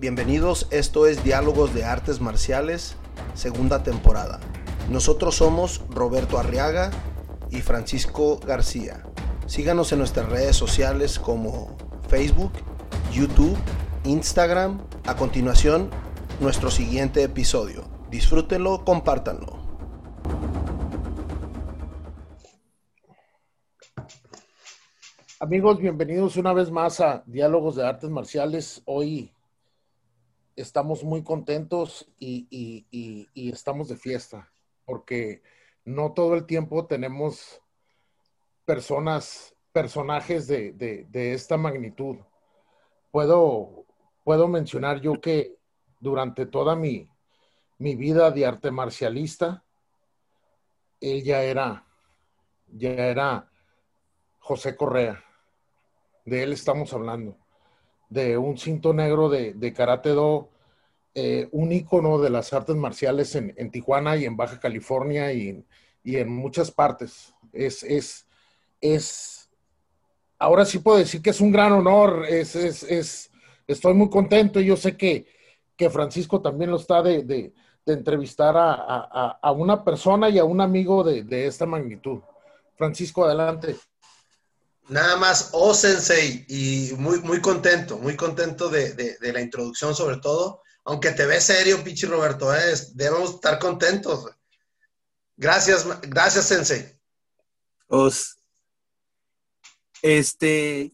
Bienvenidos, esto es Diálogos de Artes Marciales, segunda temporada. Nosotros somos Roberto Arriaga y Francisco García. Síganos en nuestras redes sociales como Facebook, YouTube, Instagram. A continuación, nuestro siguiente episodio. Disfrútenlo, compártanlo. Amigos, bienvenidos una vez más a Diálogos de Artes Marciales. Hoy estamos muy contentos y, estamos de fiesta, porque no todo el tiempo tenemos personas, personajes de, esta magnitud. Puedo, puedo mencionar yo que durante toda mi, mi vida de arte marcialista, él ya era, ya era José Correa. De él estamos hablando de un cinto negro de, de Karate Do, eh, un ícono de las artes marciales en, Tijuana y en Baja California y, en muchas partes. Es, es, es, ahora sí puedo decir que es un gran honor, es, es, es estoy muy contento y yo sé que, que Francisco también lo está de, de, entrevistar a, a, a, una persona y a un amigo de, de esta magnitud. Francisco, adelante. Nada más, oh Sensei, y muy, muy contento, muy contento de, de, la introducción sobre todo, aunque te ves serio, Pichi Roberto, ¿eh? debemos estar contentos. Gracias, gracias Sensei. Os, este,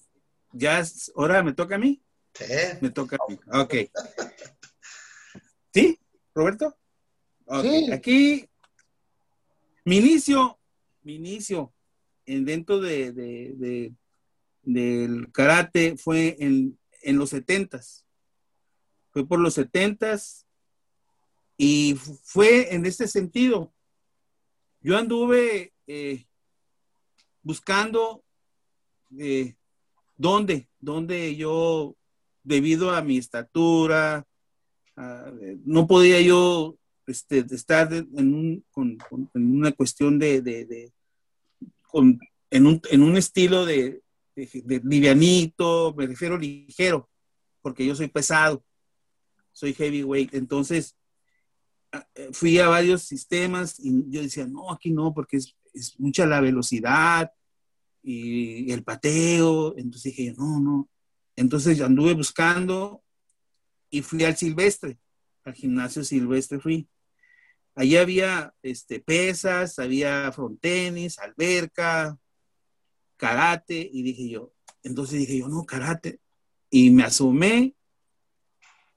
ya, ahora me toca a mí. Sí. Me toca a mí, ok. ¿Sí, Roberto? Sí. Aquí, mi inicio, mi inicio dentro de, del karate fue en, los setentas. Fue por los setentas y fue en este sentido. Yo anduve eh, buscando eh, dónde, dónde yo, debido a mi estatura, no podía yo este, estar en, una cuestión de, en, un, en, un, estilo de, livianito, me refiero ligero, porque yo soy pesado, soy heavyweight. Entonces, eh, fui a varios sistemas y yo decía, no, aquí no, porque es mucha la velocidad y el pateo. Entonces dije, no, no. Entonces anduve buscando y fui al silvestre, al gimnasio silvestre fui. Allí había este, pesas, había frontenis, alberca, karate, y dije yo, entonces dije yo, no, karate. Y me asomé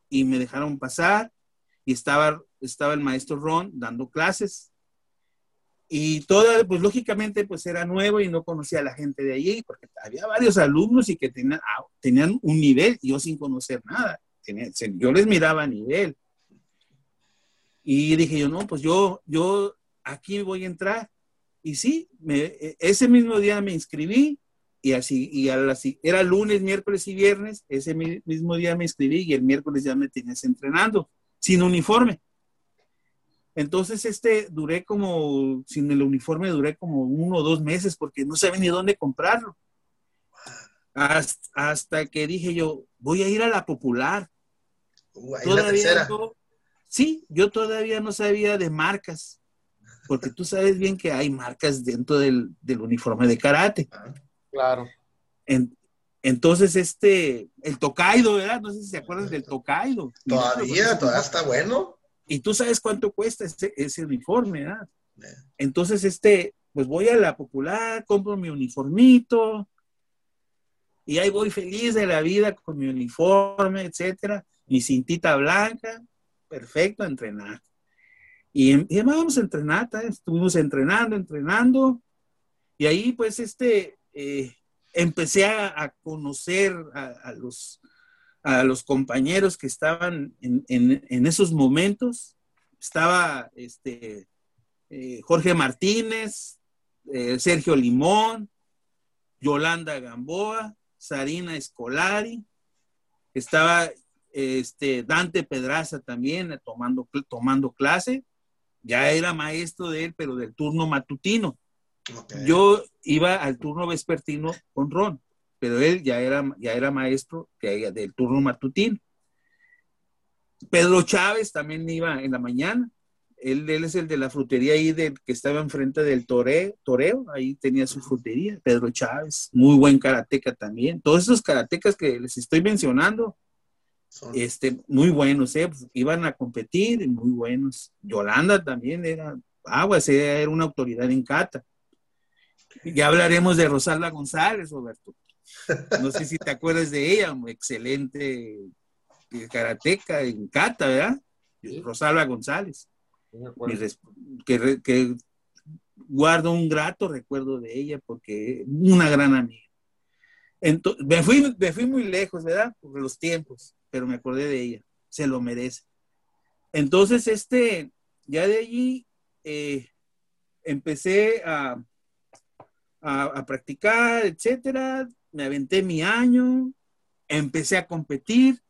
y me dejaron pasar y estaba, estaba el maestro Ron dando clases. Y todo, pues lógicamente, pues era nuevo y no conocía a la gente de allí, porque había varios alumnos y que tenían, ah, tenían un nivel, yo sin conocer nada. yo les miraba a nivel. Y dije yo, no, pues yo, yo aquí voy a entrar. Y sí, me, ese mismo día me inscribí y así, y así, era lunes, miércoles y viernes, ese mismo día me inscribí y el miércoles ya me tenías entrenando, sin uniforme. Entonces, este, duré como, sin el uniforme, duré como uno o dos meses porque no sabía ni dónde comprarlo. Hasta, hasta que dije yo, voy a ir a la popular. Uh, Todavía Sí, yo todavía no sabía de marcas, porque tú sabes bien que hay marcas dentro del, uniforme de karate. Claro. entonces, este, el Tokaido, ¿verdad? No sé si se acuerdan del Tokaido. Todavía, todavía está bueno. Y tú sabes cuánto cuesta ese, ese uniforme, ¿verdad? Entonces, este, pues voy a la popular, compro mi uniformito, y ahí voy feliz de la vida con mi uniforme, etcétera, mi cintita blanca, perfecto a entrenar. Y, y vamos a entrenar, estuvimos entrenando, entrenando, y ahí pues este, eh, empecé a, conocer a, los, a los compañeros que estaban en, en, esos momentos. Estaba este, eh, Jorge Martínez, eh, Sergio Limón, Yolanda Gamboa, Sarina Escolari, estaba este, Dante Pedraza también eh, tomando, tomando clase, ya era maestro de él, pero del turno matutino. Yo iba al turno vespertino con Ron, pero él ya era, ya era maestro del turno matutino. Pedro Chávez también iba en la mañana. Él, él, es el de la frutería ahí de, que estaba enfrente del toreo, toreo, ahí tenía su frutería, Pedro Chávez, muy buen karateca también. Todos esos karatecas que les estoy mencionando, este, muy buenos, ¿eh? Pues, iban a competir, muy buenos. Yolanda también era, aguas, era una autoridad en kata. Ya hablaremos de Rosalba González, Roberto. No sé si te acuerdas de ella, excelente karateca en kata, ¿verdad? Rosalba González. que, guardo un grato recuerdo de ella porque una gran amiga. Entonces, me, fui, me fui muy lejos, ¿verdad? Por los tiempos, pero me acordé de ella. Se lo merece. Entonces, este, ya de allí eh, empecé a, a, practicar, etcétera. Me aventé mi año, empecé a competir,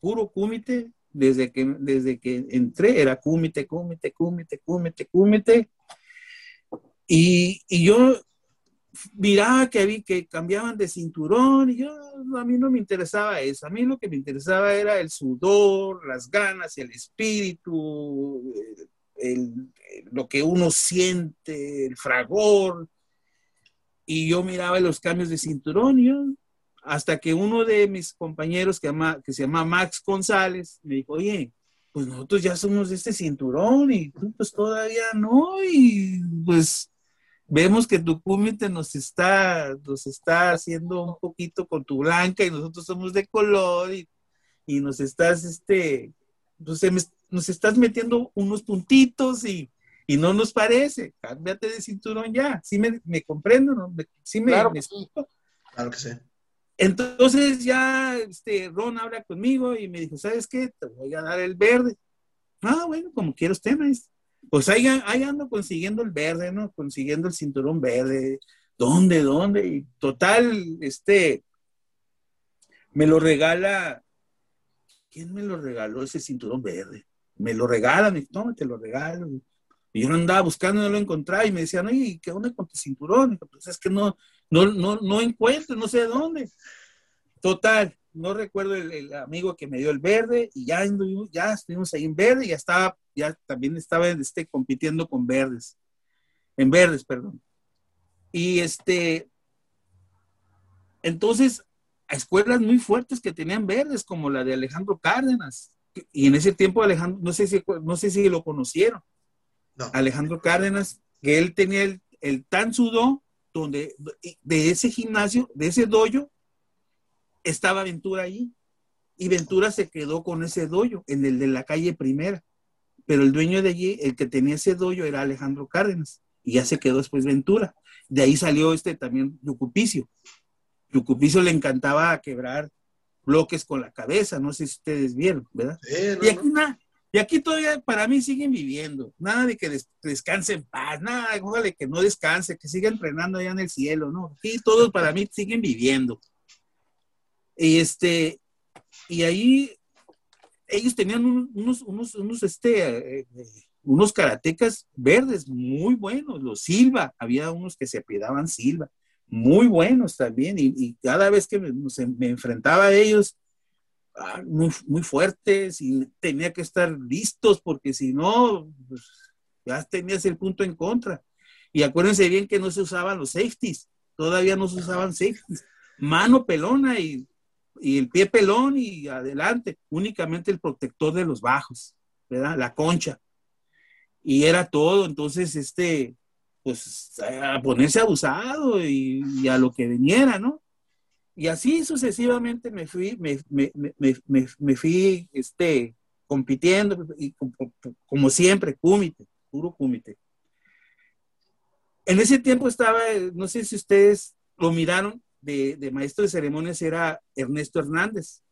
puro cúmite, desde que, desde que entré era cúmite, cúmite, cúmite, cúmite, cúmite. Y, y yo miraba que, vi que cambiaban de cinturón y yo, a mí no me interesaba eso, a mí lo que me interesaba era el sudor, las ganas, el espíritu, el, lo que uno siente, el fragor. Y yo miraba los cambios de cinturón y yo, hasta que uno de mis compañeros que, que se llama Max González me dijo, oye, pues nosotros ya somos de este cinturón y tú pues todavía no y pues vemos que tu cúmite nos está, nos está haciendo un poquito con tu blanca y nosotros somos de color y, y nos estás, este, pues, nos estás metiendo unos puntitos y, y, no nos parece. Cámbiate de cinturón ya. Sí me, me comprendo, ¿no? Sí me, claro, que sí. claro que sí. Entonces ya este, Ron habla conmigo y me dijo, ¿sabes qué? Te voy a dar el verde. Ah, bueno, como quiero usted, maestro pues ahí, ahí, ando consiguiendo el verde, ¿no? Consiguiendo el cinturón verde. ¿Dónde, dónde? Y total, este, me lo regala. ¿Quién me lo regaló ese cinturón verde? Me lo regalan, y no, te lo regalo. Y yo no andaba buscando, no lo encontraba y me decían, oye, ¿qué onda con tu cinturón? pues es que no, no, no, no encuentro, no sé dónde. Total, no recuerdo el, amigo que me dio el verde y ya, ya estuvimos ahí en verde y ya estaba, ya también estaba este, compitiendo con verdes, en verdes, perdón. Y este, entonces, a escuelas muy fuertes que tenían verdes, como la de Alejandro Cárdenas, y en ese tiempo Alejandro, no sé si, no sé si lo conocieron, Alejandro Cárdenas, que él tenía el, el tan sudo donde de ese gimnasio, de ese doyo, estaba Ventura ahí. Y Ventura se quedó con ese doyo, en el de la calle primera. Pero el dueño de allí, el que tenía ese doyo, era Alejandro Cárdenas. Y ya se quedó después Ventura. De ahí salió este también Lucupicio. Lucupicio le encantaba quebrar bloques con la cabeza, no sé si ustedes vieron, ¿verdad? y, aquí y aquí todavía para mí siguen viviendo, nada de que descanse en paz, nada, ojalá que no descanse, que siga entrenando allá en el cielo, ¿no? Aquí todos para mí siguen viviendo. Y este, y ahí ellos tenían unos, unos, unos, este, eh, unos karatecas verdes muy buenos, los Silva, había unos que se apelaban Silva, muy buenos también, y, cada vez que me, me, enfrentaba a ellos, ah, muy, muy fuertes, y tenía que estar listos, porque si no, pues, ya tenías el punto en contra. Y acuérdense bien que no se usaban los safeties, todavía no se usaban safeties. Mano pelona y y el pie pelón y adelante, únicamente el protector de los bajos, ¿verdad? La concha. Y era todo, entonces, este, pues, a ponerse abusado y, a lo que viniera, ¿no? Y así sucesivamente me fui, me, me, me, me fui, este, compitiendo, y como, como siempre, cúmite, puro cúmite. En ese tiempo estaba, no sé si ustedes lo miraron, de, maestro de ceremonias era Ernesto Hernández.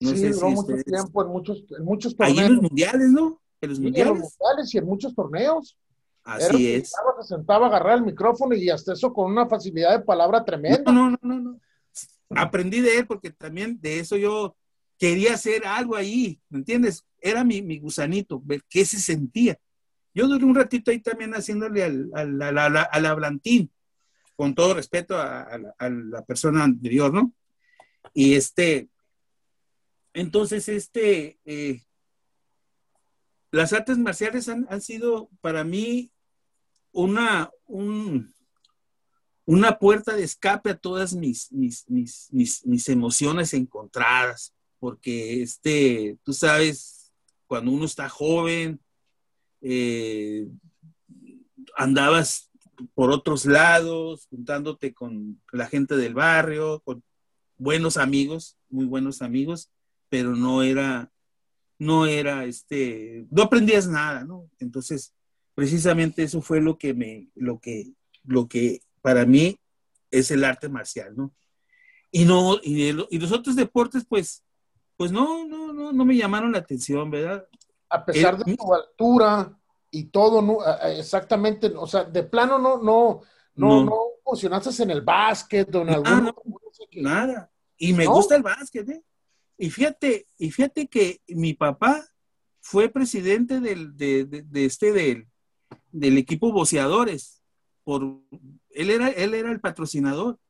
No sí, sé mucho tiempo en muchos, en muchos torneos. Ahí en los mundiales, ¿no? En los mundiales. En los mundiales y en muchos torneos. Así es. Se sentaba a agarrar el micrófono y hasta eso con una facilidad de palabra tremenda. No, no, no, no. Aprendí de él porque también de eso yo quería hacer algo ahí, ¿me entiendes? Era mi, mi gusanito, ver qué se sentía. Yo duré un ratito ahí también haciéndole al, al, al, al hablantín, con todo respeto a, la persona anterior, ¿no? Y este, entonces, este, eh, las artes marciales han, sido para mí una, una puerta de escape a todas mis, mis, mis, emociones encontradas, porque este, tú sabes, cuando uno está joven, eh, andabas por otros lados, juntándote con la gente del barrio, con buenos amigos, muy buenos amigos, pero no era no era, este, no aprendías nada, ¿no? Entonces, precisamente eso fue lo que me, lo que, lo que para mí es el arte marcial, ¿no? Y no, y, los otros deportes, pues, pues no, no, no, no me llamaron la atención, ¿verdad? A pesar de tu altura y todo, no, exactamente, o sea, de plano no, no, no, no, funcionaste en el básquet o en algún... nada. Y me gusta el básquet, ¿eh? Y fíjate, y fíjate que mi papá fue presidente del, de, este, del, del equipo boceadores. Por, él, era, él era el patrocinador.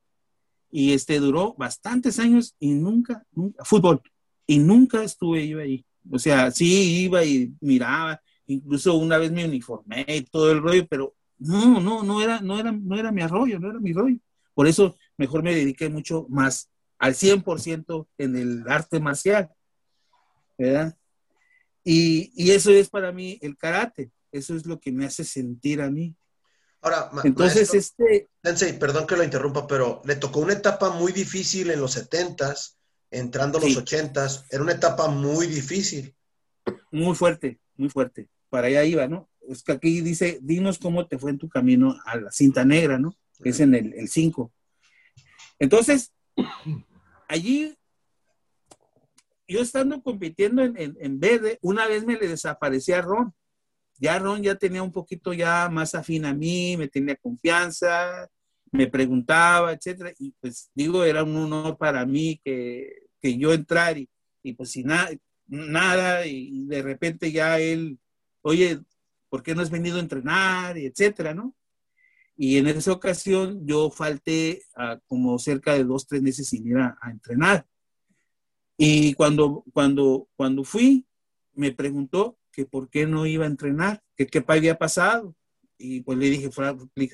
Y este duró bastantes años y nunca, nunca, fútbol, y nunca estuve yo ahí. O sea, sí iba y miraba, incluso una vez me uniformé y todo el rollo, pero no, no, no era, no era, no era mi arroyo, no era mi rollo. Por eso mejor me dediqué mucho más al 100% en el arte marcial, ¿verdad? Y, y, eso es para mí el karate, eso es lo que me hace sentir a mí. Ahora, entonces este... Sensei, perdón que lo interrumpa, pero le tocó una etapa muy difícil en los 70s, entrando a los 80s, era una etapa muy difícil. Muy fuerte, muy fuerte. Para allá iba, ¿no? Es que aquí dice, dinos cómo te fue en tu camino a la cinta negra, ¿no? Es en el 5. Entonces, allí, yo estando compitiendo en, verde, una vez me le desaparecía a Ron. Ya Ron ya tenía un poquito ya más afín a mí, me tenía confianza, me preguntaba, etcétera. Y pues digo, era un honor para mí que, yo entrar y, pues sin nada, y de repente ya él, oye, ¿por qué no has venido a entrenar? Y etcétera, ¿no? Y en esa ocasión yo falté a como cerca de dos, tres meses sin ir a, entrenar. Y cuando, cuando, cuando fui, me preguntó que por qué no iba a entrenar, que qué había pasado. Y pues le dije,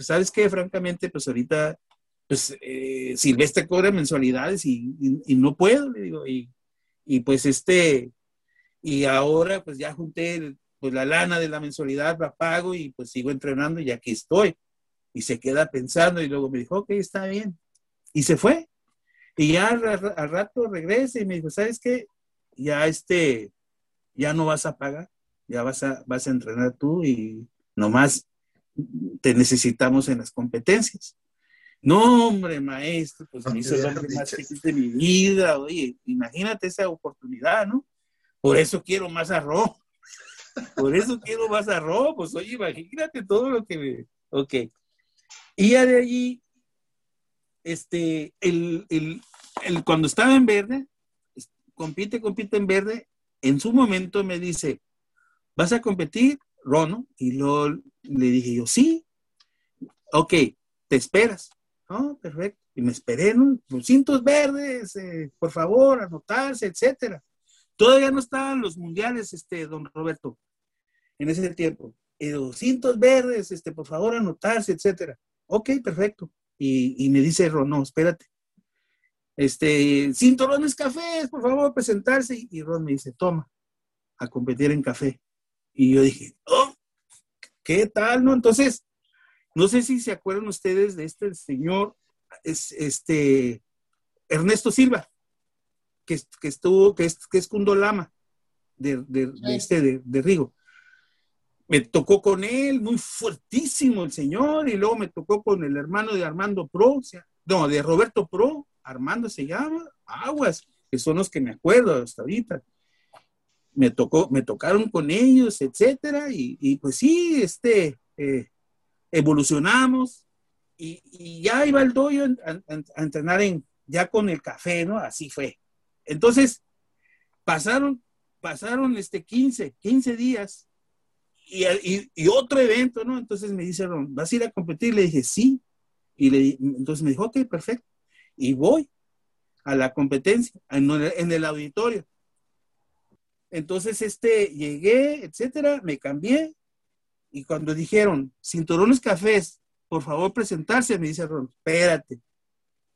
¿sabes qué? Francamente, pues ahorita, pues eh, Silvestre cobra mensualidades y, no puedo, le digo. Y, y, pues este, y ahora pues ya junté pues la lana de la mensualidad, la pago y pues sigo entrenando y aquí estoy y se queda pensando y luego me dijo, ok, está bien. Y se fue. Y ya al, rato regresa y me dijo, ¿sabes qué? Ya este, ya no vas a pagar, ya vas a, vas a entrenar tú y nomás te necesitamos en las competencias. No, hombre, maestro, pues me hizo el hombre más feliz de mi vida. Oye, imagínate esa oportunidad, ¿no? Por eso quiero más arroz. Por eso quiero más arroz. Pues oye, imagínate todo lo que me... Ok. Y ya de allí, este, el, cuando estaba en verde, compite, compite en verde, en su momento me dice, ¿vas a competir, Rono? Y luego le dije yo, sí. Ok, te esperas. Oh, perfecto. Y me esperé, ¿no? Los cintos verdes, eh, por favor, anotarse, etcétera. Todavía no estaban los mundiales, este, don Roberto, en ese tiempo. Y los cintos verdes, este, por favor, anotarse, etcétera. Ok, perfecto. Y, me dice Ron, no, espérate. Este, cinturones cafés, por favor, presentarse. Y Ron me dice, toma, a competir en café. Y yo dije, oh, ¿qué tal, no? Entonces, no sé si se acuerdan ustedes de este señor, es, este, Ernesto Silva, que, que estuvo, que es, que es Kundolama, de, de, este, de, de Rigo me tocó con él, muy fuertísimo el señor, y luego me tocó con el hermano de Armando Pro, no, de Roberto Pro, Armando se llama, Aguas, que son los que me acuerdo hasta ahorita. Me tocó, me tocaron con ellos, etcétera, y, pues sí, este, eh, evolucionamos, y, ya iba el doyo a, entrenar en, ya con el café, ¿no? Así fue. Entonces, pasaron, pasaron este 15, 15 días, y, otro evento, ¿no? Entonces me dice, ¿vas a ir a competir? Le dije, sí. Y le, entonces me dijo, ok, perfecto. Y voy a la competencia, en el, auditorio. Entonces, este, llegué, etcétera, me cambié. Y cuando dijeron, cinturones cafés, por favor presentarse, me dice Ron, espérate.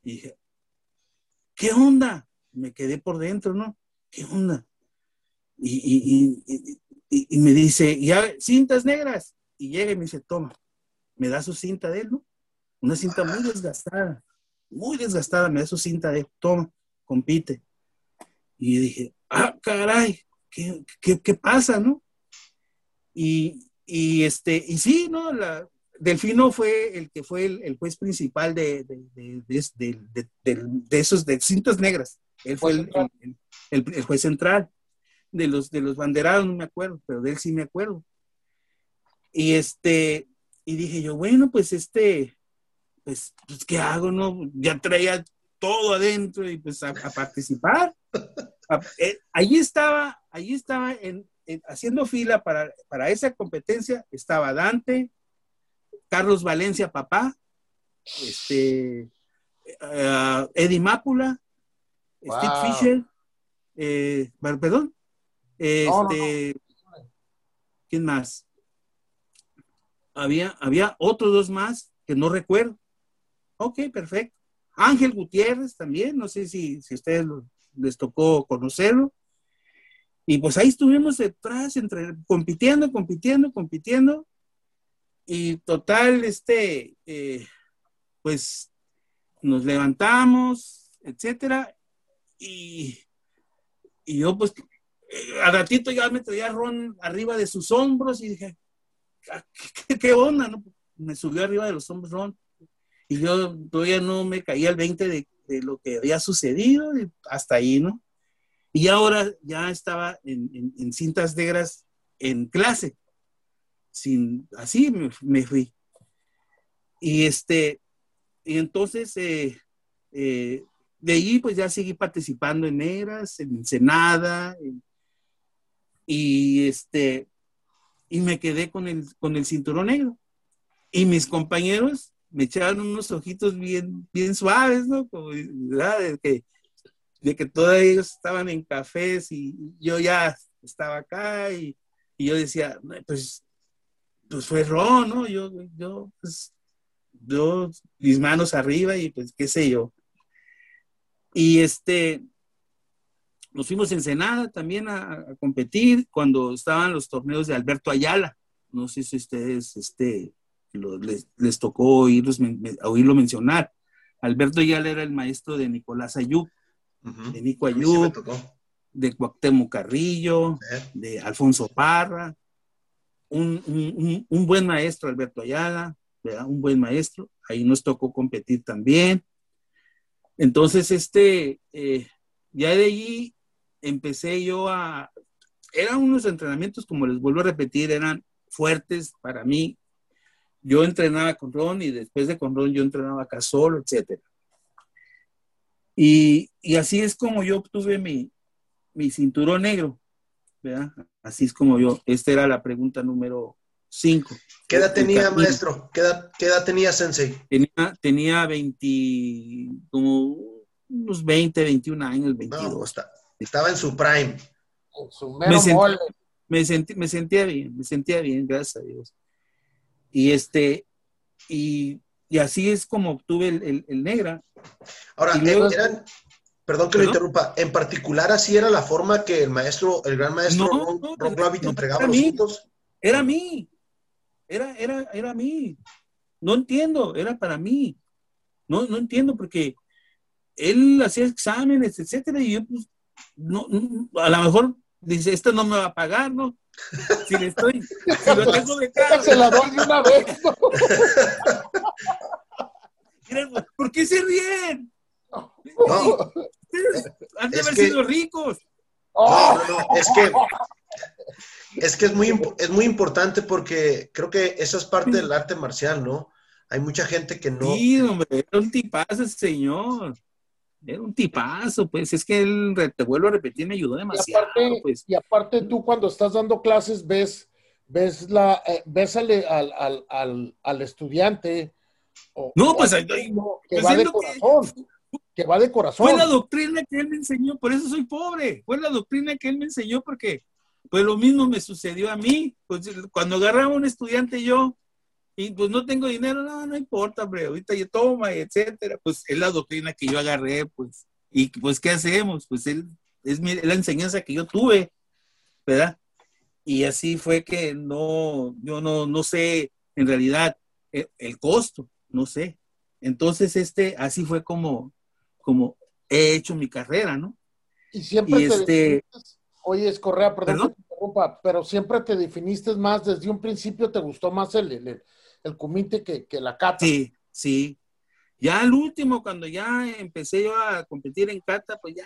Y dije, ¿qué onda? Me quedé por dentro, ¿no? ¿Qué onda? Y, y, me dice, ya, cintas negras. Y llega y me dice, toma, me da su cinta de él, ¿no? Una cinta muy desgastada, muy desgastada, me da su cinta de él, toma, compite. Y dije, ah, caray, ¿qué, pasa, no? Y, este, y sí, ¿no? La, Delfino fue el que fue el, juez principal de, de, esos, de cintas negras. Él fue el, juez central. De los, de los banderados no me acuerdo, pero de él sí me acuerdo. Y este, y dije yo, bueno, pues este, pues, pues ¿qué hago, no? Ya traía todo adentro y pues a, participar. Eh, ahí estaba, ahí estaba en, haciendo fila para, para esa competencia, estaba Dante, Carlos Valencia, papá, este, uh, Eddie Mápula, Steve Fisher, eh, perdón, este, ¿quién más? Había, había otros dos más que no recuerdo. Ok, perfecto. Ángel Gutiérrez también, no sé si, si a ustedes les tocó conocerlo. Y pues ahí estuvimos detrás, entre, compitiendo, compitiendo, compitiendo. Y total, este, eh, pues nos levantamos, etcétera, y, y yo pues a ratito ya me traía Ron arriba de sus hombros y dije, ah, ¿qué, onda? No? Me subió arriba de los hombros Ron y yo todavía no me caía el 20 de, de lo que había sucedido y hasta ahí, ¿no? Y ahora ya estaba en, en, en cintas negras en clase sin, así me, fui. Y este, y entonces, eh, eh, de ahí pues ya seguí participando en Eras, en Ensenada, y este, y me quedé con el, con el cinturón negro. Y mis compañeros me echaron unos ojitos bien, bien suaves, ¿no? Como, De que, de que todos ellos estaban en cafés y yo ya estaba acá y, y yo decía, pues pues fue Ron, ¿no? Yo, yo, pues, yo, mis manos arriba y pues qué sé yo. Y este, nos fuimos en Senada también a, competir cuando estaban los torneos de Alberto Ayala. No sé si ustedes este, les, tocó oírlo mencionar. Alberto Ayala era el maestro de Nicolás Ayub, de Nico Ayub, de Cuauhtémoc Carrillo, de Alfonso Parra, un, buen maestro, Alberto Ayala, un buen maestro. Ahí nos tocó competir también. Entonces, este, eh, ya de allí empecé yo a, eran unos entrenamientos, como les vuelvo a repetir, eran fuertes para mí. Yo entrenaba con Ron y después de con Ron yo entrenaba acá solo, etc. Y, así es como yo obtuve mi, mi cinturón negro. Así es como yo, esta era la pregunta número 5. ¿Qué edad tenía, maestro? ¿Qué edad, tenía Sensei? Tenía, tenía 20, como unos 20, 21 años, 22. Estaba en su prime. me, sentía bien, me sentía bien, gracias a Dios. Y este, y, así es como obtuve el, el, negra. Ahora, eran, Perdón que lo interrumpa. En particular, así era la forma que el maestro, el gran maestro Ron, Rabbit entregaba los puntos. Era a mí. Era, era, era a mí. No entiendo, era para mí. No, no entiendo porque él hacía exámenes, etcétera, y yo, pues, no, a lo mejor dice, esto no me va a pagar, ¿no? Si le estoy, si lo tengo de cara. Se la doy de una vez. ¿Por qué se ríen? No. Han de haber sido ricos. No, no, es que es que es muy, es muy importante porque creo que eso es parte del arte marcial, ¿no? Hay mucha gente que no. Sí, hombre, era un tipazo señor. Era un tipazo, pues es que él, te vuelvo a repetir, me ayudó demasiado. Y aparte, pues. y aparte tú cuando estás dando clases ves, ves, la, eh, ves al, al, al, al, estudiante. no, pues, que va de corazón que va de corazón. Fue la doctrina que él me enseñó, por eso soy pobre. Fue la doctrina que él me enseñó porque pues lo mismo me sucedió a mí. Pues, cuando agarraba un estudiante yo y pues no tengo dinero, no, no importa, hombre, ahorita yo toma, etcétera. Pues es la doctrina que yo agarré, pues. Y pues, ¿qué hacemos? Pues él, es la enseñanza que yo tuve, ¿verdad? Y así fue que no, yo no, no sé en realidad el, el costo, no sé. Entonces, este, así fue como, como he hecho mi carrera, ¿no? Y siempre te este... oye, es Correa, perdón, ¿Perdón? Que te interrumpa, pero siempre te definiste más, desde un principio te gustó más el, el, el comité que, que, la cata. Sí, sí. Ya al último, cuando ya empecé yo a competir en cata, pues ya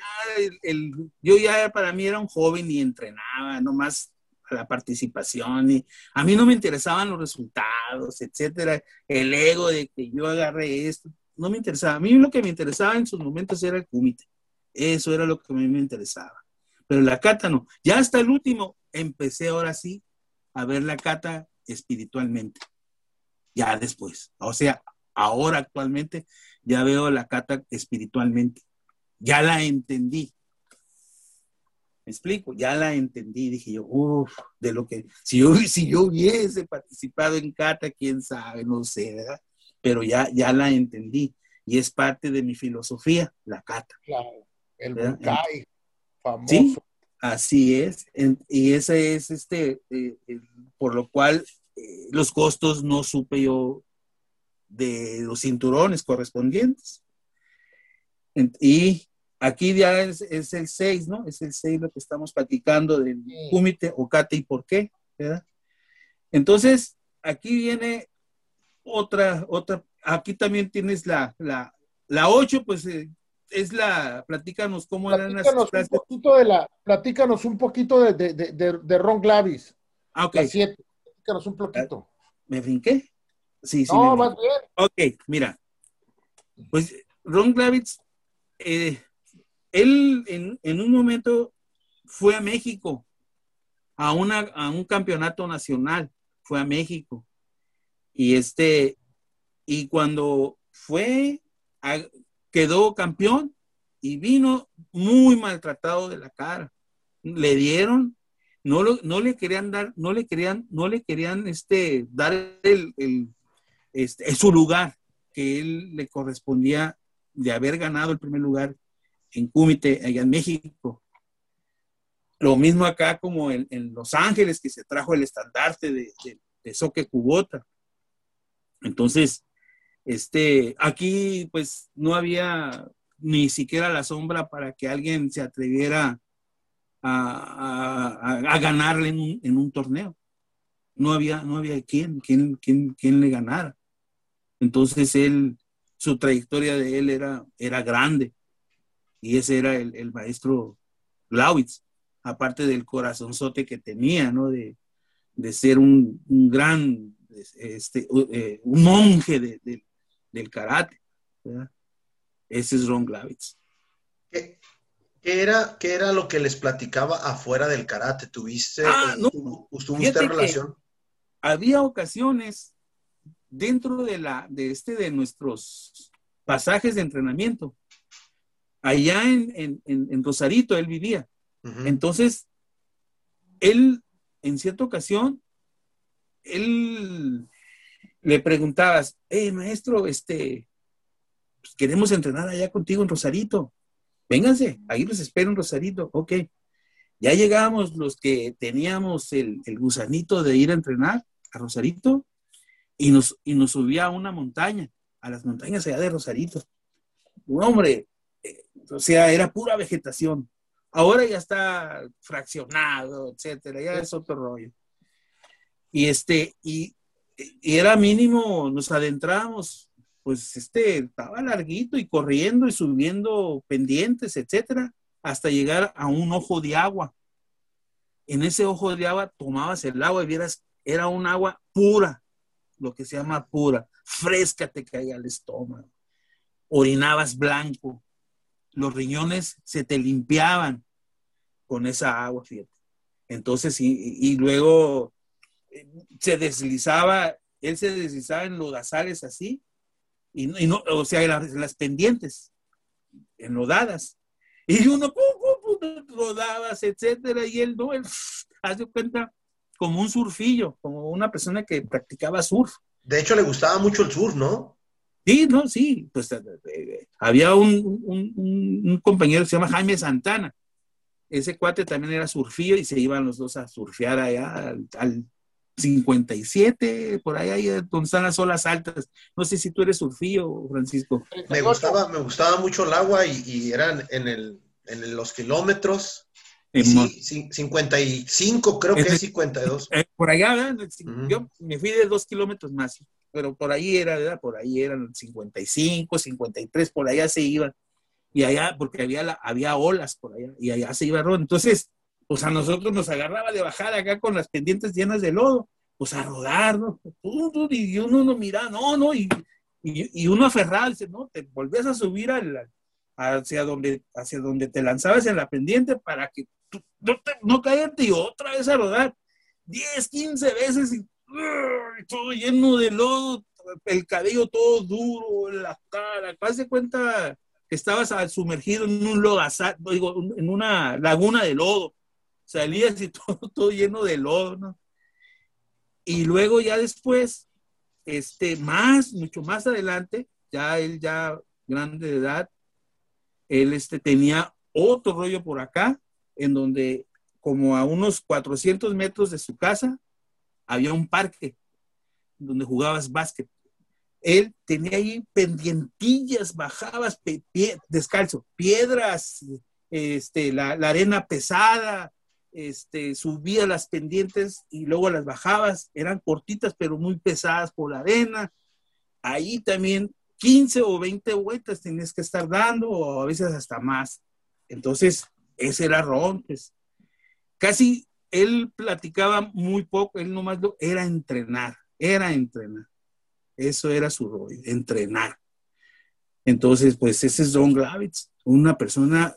el, yo ya para mí era un joven y entrenaba, nomás la participación y a mí no me interesaban los resultados, etcétera, el ego de que yo agarré esto, no me interesaba. A mí lo que me interesaba en sus momentos era el comité. Eso era lo que a mí me interesaba. Pero la cata no. Ya hasta el último empecé ahora sí a ver la cata espiritualmente. Ya después. O sea, ahora actualmente ya veo la cata espiritualmente. Ya la entendí. Me explico, ya la entendí. Dije yo, uff, de lo que, si yo, si yo hubiese participado en cata, quién sabe, no sé, ¿verdad? pero ya, ya la entendí y es parte de mi filosofía, la cata. Claro, el Bucay, famoso. Sí, así es. y ese es este, eh, por lo cual eh, los costos no supe yo de los cinturones correspondientes. y aquí ya es, es el 6, ¿no? Es el 6 lo que estamos platicando del sí. o cata y por qué, ¿verdad? Entonces, aquí viene otra, otra, aquí también tienes la, la, la 8, pues eh, es la, platícanos cómo platícanos eran las clases. Un poquito de la, platícanos un poquito de, de, de, de Ron Glavis. Ah, ok. La 7, platícanos un poquito. ¿Me finqué? Sí, sí. No, más bien. Ok, mira. Pues Ron Glavis, eh, él en, en, un momento fue a México, a, una, a un campeonato nacional, fue a México. Y este, y cuando fue, a, quedó campeón y vino muy maltratado de la cara. Le dieron, no, lo, no le querían dar, no le querían, no le querían este, dar el, el este, su lugar que él le correspondía de haber ganado el primer lugar en Cúmite, allá en México. Lo mismo acá como en, en Los Ángeles, que se trajo el estandarte de, de, de Soque Cubota. Entonces, este, aquí pues no había ni siquiera la sombra para que alguien se atreviera a, a, a ganarle en un, en un, torneo. No había, no había le ganara. Entonces él, su trayectoria de él era, era grande. Y ese era el, el maestro Lautz, aparte del corazonzote que tenía, ¿no? De, de ser un, un gran este, eh, un monje de, de, del karate. Ese es Ron Glavitz. ¿Qué, ¿Qué, era, ¿Qué era lo que les platicaba afuera del karate? ¿Tuviste, ah, no, ¿tuviste relación? Había ocasiones dentro de, la, de, este, de nuestros pasajes de entrenamiento. Allá en, en, en Rosarito él vivía. Uh -huh. Entonces, él en cierta ocasión él le preguntabas, hey, maestro, este, pues queremos entrenar allá contigo en Rosarito. Vénganse, ahí los espero en Rosarito. Ok. Ya llegamos los que teníamos el, el gusanito de ir a entrenar a Rosarito y nos, y nos subía a una montaña, a las montañas allá de Rosarito. Un hombre, eh, o sea, era pura vegetación. Ahora ya está fraccionado, etcétera, ya es otro rollo. Y este, y, y era mínimo, nos adentramos, pues este, estaba larguito y corriendo y subiendo pendientes, etcétera, hasta llegar a un ojo de agua. En ese ojo de agua tomabas el agua y vieras, era un agua pura, lo que se llama pura, fresca te caía al estómago. Orinabas blanco, los riñones se te limpiaban con esa agua, fíjate. Entonces, y, luego se deslizaba, él se deslizaba en lodazales así, y, y no, o sea, las, las, pendientes, enlodadas. Y uno, pum, rodabas, etcétera, y él no, él, haz de cuenta, como un surfillo, como una persona que practicaba surf. De hecho, le gustaba mucho el surf, ¿no? Sí, no, sí, pues eh, eh, había un, un, un, compañero que se llama Jaime Santana. Ese cuate también era surfillo y se iban los dos a surfear allá al, 57, por ahí, ahí donde están las olas altas. No sé si tú eres surfillo, Francisco. Me gustaba, me gustaba mucho el agua y, eran en, el, en los kilómetros. Sí, 55, creo que es 52. Eh, por allá, yo me fui de dos kilómetros más pero por ahí era, por ahí eran 55, 53, por allá se iban. Y allá, porque había, la, había olas por allá, y allá se iba. Entonces, pues a nosotros nos agarraba de bajar acá con las pendientes llenas de lodo, pues a rodar, ¿no? Y uno no mira, no, no, y, y, uno aferrado, dice, no, te volvías a subir hacia, donde, hacia donde te lanzabas en la pendiente para que no, te, caerte y otra vez a rodar 10, 15 veces y todo lleno de lodo, el cabello todo duro, la cara, casi cuenta que estabas sumergido en un lodazal, digo, en una laguna de lodo. Salías y todo, lleno de lodo, ¿no? Y luego ya después, este, más, mucho más adelante, ya él ya grande de edad, él este, tenía otro rollo por acá, en donde como a unos 400 metros de su casa, había un parque donde jugabas básquet. Él tenía ahí pendientillas, bajabas descalzo, piedras, este, la, arena pesada, este, subía las pendientes y luego las bajabas, eran cortitas pero muy pesadas por la arena. Ahí también 15 o 20 vueltas tenías que estar dando o a veces hasta más. Entonces, ese era Ron, pues. Casi él platicaba muy poco, él nomás lo, era entrenar, era entrenar. Eso era su rol, entrenar. Entonces, pues ese es Don Glavitz, una persona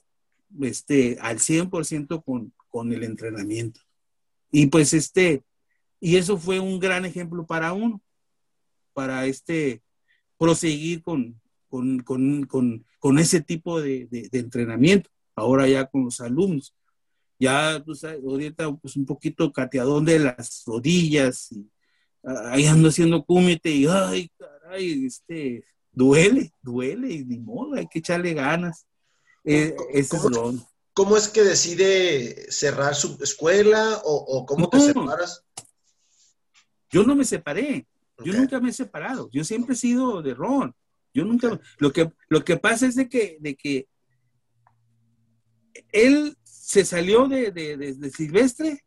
este, al 100% con, con el entrenamiento. Y pues este, y eso fue un gran ejemplo para uno, para este, proseguir con, con, con, con ese tipo de, de entrenamiento, ahora ya con los alumnos ya, pues, ahorita, pues, un poquito cateadón de las rodillas, y ahí ando haciendo cúmete, y, ay, caray, este, duele, duele, y ni modo, hay que echarle ganas. Eh, ese es lo... ¿Cómo es que decide cerrar su escuela o, cómo te separas? Yo no me separé, yo nunca me he separado, yo siempre he sido de Ron. Yo nunca, lo que, lo que pasa es de que, de que él se salió de, Silvestre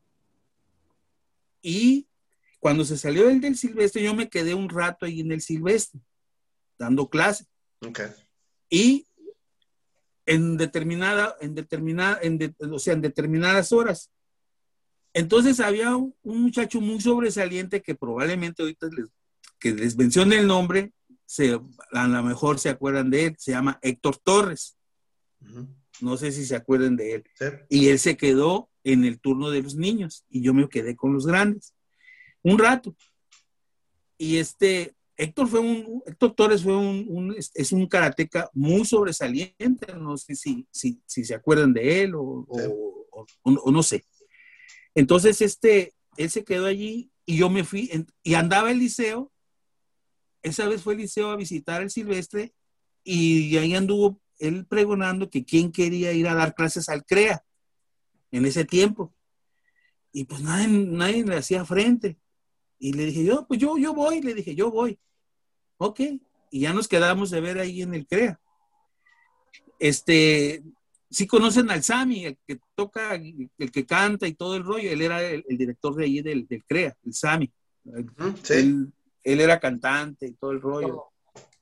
y cuando se salió el del Silvestre, yo me quedé un rato ahí en el Silvestre, dando clase. Y en determinada, en determinada, en o sea, en determinadas horas. Entonces había un, muchacho muy sobresaliente que probablemente ahorita les, que les mencione el nombre, se, a lo mejor se acuerdan de él, se llama Héctor Torres. No sé si se acuerdan de él. Y él se quedó en el turno de los niños y yo me quedé con los grandes. Un rato. Y este, Héctor fue un, Héctor Torres fue un, es un karateca muy sobresaliente, no sé si, si, si se acuerdan de él o, o, no sé. Entonces, este, él se quedó allí y yo me fui y andaba el liceo. Esa vez fue el liceo a visitar el Silvestre y ahí anduvo él pregonando que quién quería ir a dar clases al CREA en ese tiempo. Y pues nadie, nadie le hacía frente. Y le dije, yo, pues yo, yo voy, le dije, yo voy. Ok. Y ya nos quedamos de ver ahí en el CREA. Este, sí conocen al Sami, el que toca, el que canta y todo el rollo. Él era el, director de ahí del, CREA, el Sami. Él, él, era cantante y todo el rollo.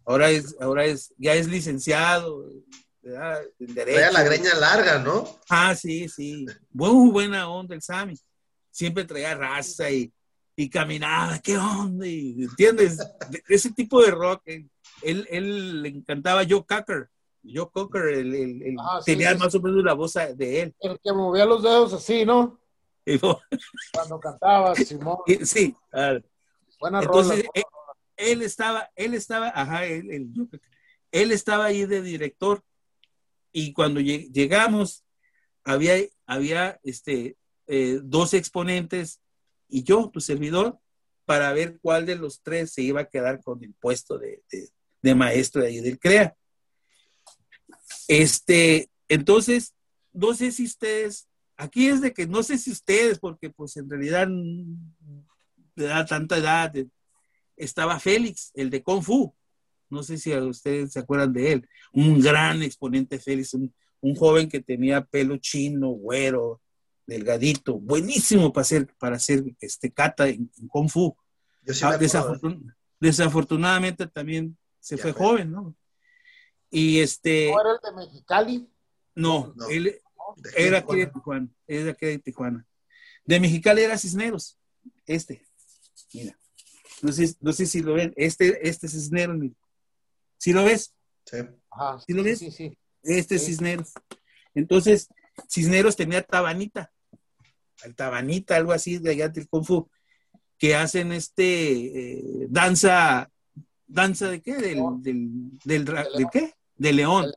Ahora es, ahora es, ya es licenciado, ¿verdad? derecho. la greña larga, ¿no? Ah, sí, sí. Muy buena onda el Sammy. Siempre traía raza y, y caminaba, ¿qué onda? ¿Entiendes? Ese tipo de rock. Él, él, le encantaba Joe Cocker. Joe Cocker, el, ah, tenía más o menos la voz de él. El que movía los dedos así, ¿no? Cuando cantaba, Simón. Sí. Buena Entonces, eh, él estaba, él estaba, ajá, él, él, estaba ahí de director. Y cuando llegamos, había, había este, eh, dos exponentes y yo, tu servidor, para ver cuál de los tres se iba a quedar con el puesto de, de, maestro de ahí del CREA. Este, entonces, no sé si ustedes, aquí es de que no sé si ustedes, porque pues en realidad de da tanta edad, estaba Félix, el de Kung Fu. No sé si ustedes se acuerdan de él. Un gran exponente Félix, un, un joven que tenía pelo chino, güero, delgadito, buenísimo para hacer, para hacer este kata en, Kung Fu. Ah, desafortunadamente también se fue joven, ¿no? Y este. ¿No era el de Mexicali? No, él era aquí de Tijuana, era aquí de Tijuana. De Mexicali era Cisneros, este, mira. No sé, no sé si lo ven, este, este Cisneros, ¿sí lo ves? Sí. Ajá, ¿Sí lo ves? Sí, sí. Este Cisneros. Entonces, Cisneros tenía tabanita, el tabanita, algo así de allá del Kung Fu, que hacen este eh, danza, danza de qué? Del, del, del, qué? De león.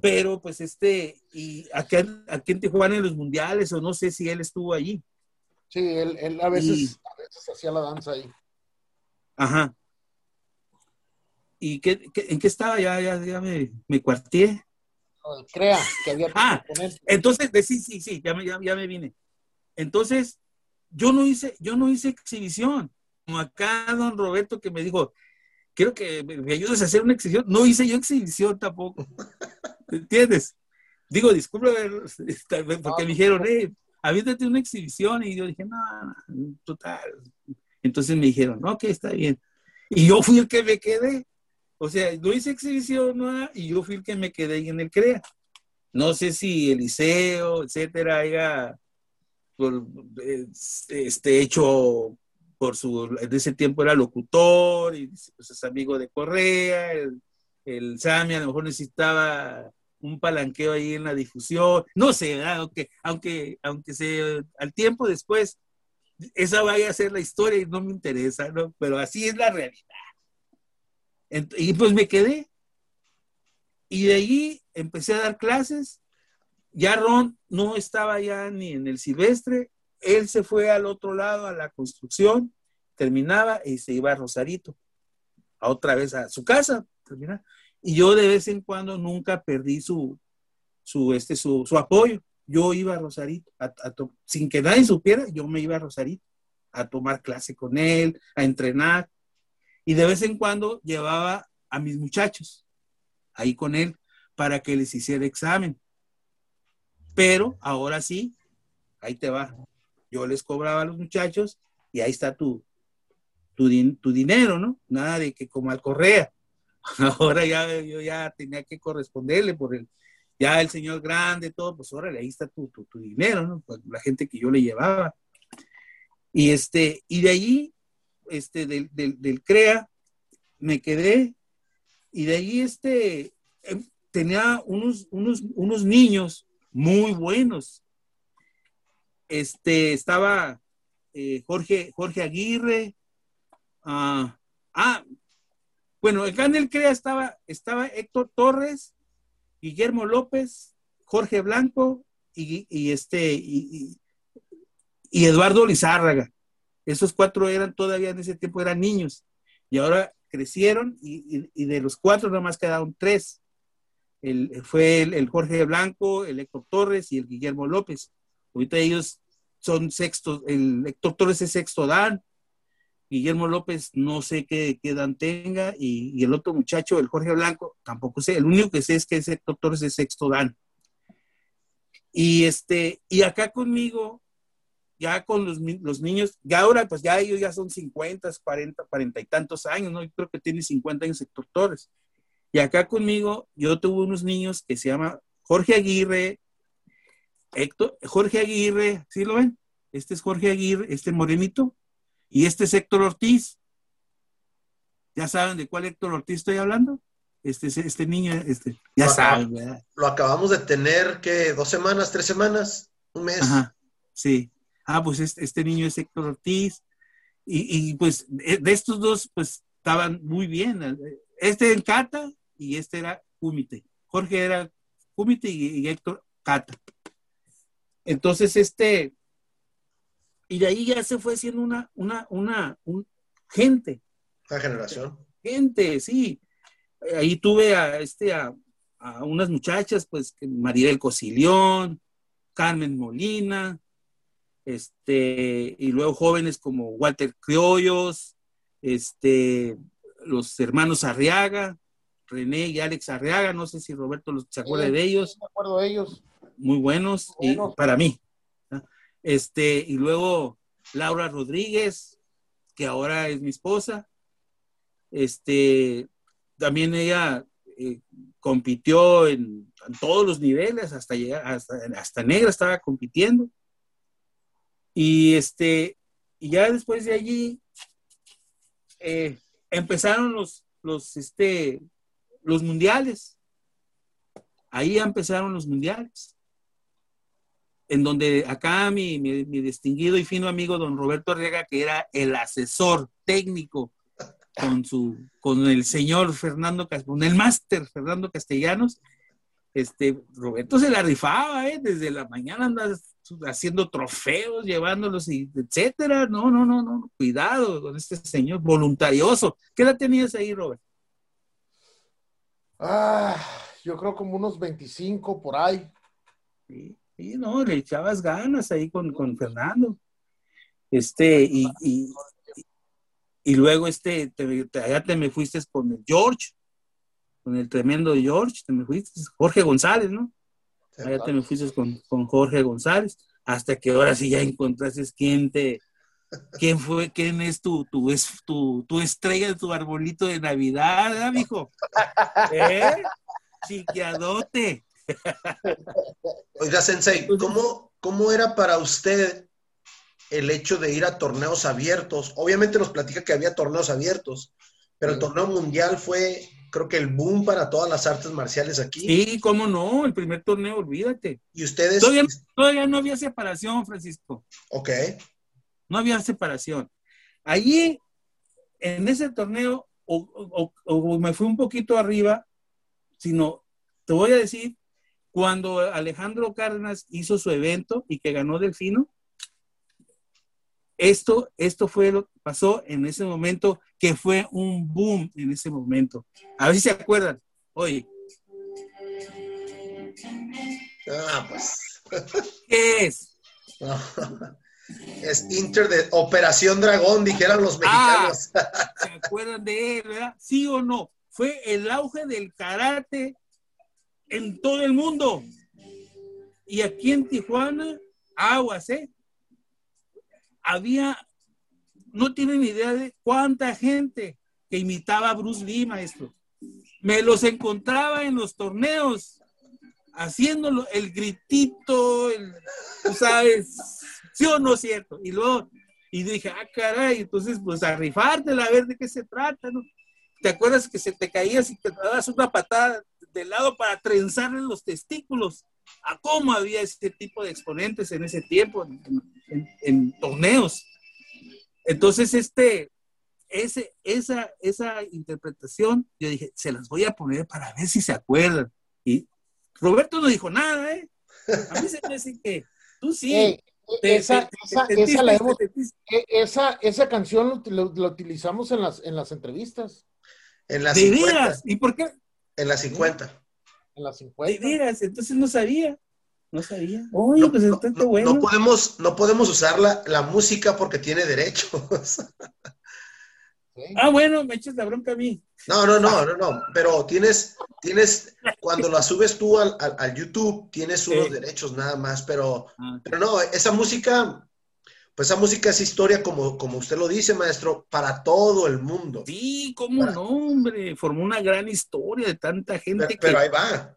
Pero pues este, y aquí, aquí en Tijuana en los mundiales, o no sé si él estuvo allí. Sí, él, a, veces, a veces hacía la danza ahí. Ajá. ¿Y qué, en qué estaba? Ya, ya, ya me, me crea que había ah, entonces sí sí sí ya me, ya, me vine. Entonces yo no hice yo no hice exhibición. Como acá don Roberto que me dijo quiero que me, ayudes a hacer una exhibición no hice yo exhibición tampoco. ¿entiendes? digo disculpe porque me dijeron eh avítate una exhibición y yo dije no total entonces me dijeron no que está bien y yo fui el que me quedé o sea, no hice exhibición y yo fui el que me quedé ahí en el CREA. No sé si Eliseo, etcétera, haya por, este, hecho por su, en ese tiempo era locutor y pues, es amigo de Correa, el, Sami a lo mejor necesitaba un palanqueo ahí en la difusión, no sé, aunque, aunque, aunque al tiempo después, esa vaya a ser la historia y no me interesa, ¿no? Pero así es la realidad. Y pues me quedé. Y de ahí empecé a dar clases. Ya Ron no estaba ya ni en el silvestre. Él se fue al otro lado, a la construcción, terminaba y se iba a Rosarito, a otra vez a su casa. Y yo de vez en cuando nunca perdí su, su, este, su, apoyo. Yo iba a Rosarito, sin que nadie supiera, yo me iba a Rosarito a tomar clase con él, a entrenar. Y de vez en cuando llevaba a mis muchachos ahí con él para que les hiciera examen. Pero ahora sí, ahí te va. Yo les cobraba a los muchachos y ahí está tu, tu, dinero, ¿no? Nada de que como al correa. Ahora ya yo ya tenía que corresponderle por el, ya el señor grande, todo, pues órale, ahí está tu, tu, tu dinero, ¿no? Pues la gente que yo le llevaba. Y este, y de allí este, del, del, CREA, me quedé y de ahí este, em, tenía unos, unos, unos niños muy buenos. Este, estaba eh, Jorge, Jorge Aguirre. ah, ah bueno, acá en el CREA estaba, estaba Héctor Torres, Guillermo López, Jorge Blanco y, este, y Eduardo Lizárraga. Esos cuatro eran todavía en ese tiempo eran niños y ahora crecieron y, de los cuatro nada más quedaron tres. El, fue el, Jorge Blanco, el Héctor Torres y el Guillermo López. Ahorita ellos son sexto, el Héctor Torres es sexto Dan, Guillermo López no sé qué, dan tenga y, el otro muchacho, el Jorge Blanco, tampoco sé. El único que sé es que ese Héctor Torres es sexto Dan. Y este, y acá conmigo ya con los, los, niños, ya ahora pues ya ellos ya son 50, 40, 40 y tantos años, ¿no? Yo creo que tiene 50 años Héctor Torres. Y acá conmigo yo tuve unos niños que se llama Jorge Aguirre, Héctor, Jorge Aguirre, ¿sí lo ven? Este es Jorge Aguirre, este morenito, y este es Héctor Ortiz. ¿Ya saben de cuál Héctor Ortiz estoy hablando? Este, este niño, este, ya saben, ¿verdad? Lo acabamos de tener, que ¿Dos semanas, tres semanas? ¿Un mes? Ajá, sí ah, pues este, niño es Héctor Ortiz, y, pues de, estos dos, pues estaban muy bien. Este en Cata y este era Cúmite. Jorge era Kumite y, Héctor Cata. Entonces, este, y de ahí ya se fue haciendo una, una, una, gente. Una generación. Gente, sí. Ahí tuve a, este, a, a unas muchachas, pues, Maribel Cosilión, Carmen Molina, este, y luego jóvenes como Walter Criollos, este, los hermanos Arriaga, René y Alex Arriaga, no sé si Roberto los, se acuerda de ellos. Me acuerdo de ellos. Muy buenos, Y para mí. Este, y luego Laura Rodríguez, que ahora es mi esposa. Este, también ella eh, compitió en, todos los niveles, hasta llegar, hasta, hasta negra estaba compitiendo. Y este, y ya después de allí eh, empezaron los, los, este, los mundiales. Ahí empezaron los mundiales. En donde acá mi, mi, distinguido y fino amigo don Roberto Arriaga, que era el asesor técnico con su, con el señor Fernando, con el máster Fernando Castellanos, este, Roberto se la rifaba, ¿eh? desde la mañana andas haciendo trofeos, llevándolos, y etcétera. No, no, no, no, cuidado con este señor voluntarioso. ¿Qué edad tenías ahí, Robert? Ah, yo creo como unos 25 por ahí. Sí, no, le echabas ganas ahí con, con Fernando. Este, y, y, y luego este, te, allá te me fuiste con George, con el tremendo George, te me fuiste, Jorge González, ¿no? Allá te me fuiste con, con, Jorge González, hasta que ahora sí ya encontraste quién te, quién fue, quién es tu, tu, es, tu, tu estrella de tu arbolito de Navidad, ¿eh, amigo? ¿Eh? Chiquiadote. Oiga, Sensei, ¿cómo, ¿cómo era para usted el hecho de ir a torneos abiertos? Obviamente nos platica que había torneos abiertos, pero el torneo mundial fue creo que el boom para todas las artes marciales aquí. Sí, cómo no, el primer torneo, olvídate. Y ustedes. Todavía, no había separación, Francisco. Ok. No había separación. Allí, en ese torneo, o, me fui un poquito arriba, sino, te voy a decir, cuando Alejandro Cárdenas hizo su evento y que ganó Delfino, esto, esto fue lo que pasó en ese momento, que fue un boom en ese momento. A ver si se acuerdan. Oye. Ah, pues. ¿Qué es? Es Inter de Operación Dragón, dijeron los ah, mexicanos. ¿Se acuerdan de él, verdad? ¿Sí o no? Fue el auge del karate en todo el mundo. Y aquí en Tijuana, aguas, ¿eh? había, no tienen idea de cuánta gente que imitaba a Bruce Lee, maestro. Me los encontraba en los torneos, haciéndolo, el gritito, el, sabes, sí o no cierto. Y luego, y dije, ah, caray, entonces, pues a rifártela, a ver de qué se trata, ¿no? ¿Te acuerdas que se te caías y te dabas una patada de lado para trenzarle los testículos? ¿A cómo había este tipo de exponentes en ese tiempo? en, torneos. Entonces, este, ese, esa, esa interpretación, yo dije, se las voy a poner para ver si se acuerdan. Y Roberto no dijo nada, ¿eh? A mí se me hace que tú sí. esa, esa, canción lo, utilizamos en las, en las entrevistas. En las ¿De ¿Y por qué? En las 50. En las 50. De entonces no sabía. No sabía. no, pues no, podemos, no podemos usar la, música porque tiene derechos. Ah, bueno, me echas la bronca a mí. No, no, no, no, no. Pero tienes, tienes, cuando la subes tú al, YouTube, tienes unos derechos nada más. Pero, ah, pero no, esa música, pues esa música es historia, como, como usted lo dice, maestro, para todo el mundo. Sí, cómo no, hombre. Formó una gran historia de tanta gente. pero ahí va.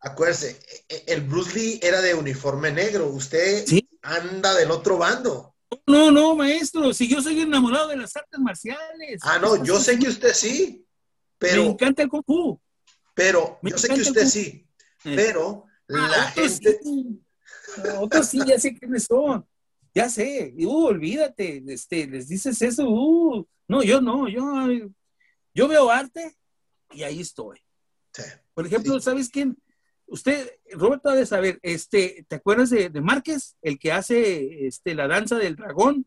Acuérdese, e, e, el Bruce Lee era de uniforme negro, usted anda del otro bando. No, no, maestro, si yo soy enamorado de las artes marciales. Ah, no, yo sé que usted sí, pero... Me encanta el Kung Fu. Pero, yo sé que usted sí, pero ah, la gente... Sí. otros sí, ya sé quiénes son. Ya sé, uh, olvídate, este, les dices eso, uh, no, yo no, yo, yo veo arte y ahí estoy. Por ejemplo, ¿sabes quién? Usted, Roberto, debe saber, este, ¿te acuerdas de, de Márquez, el que hace este, la danza del dragón?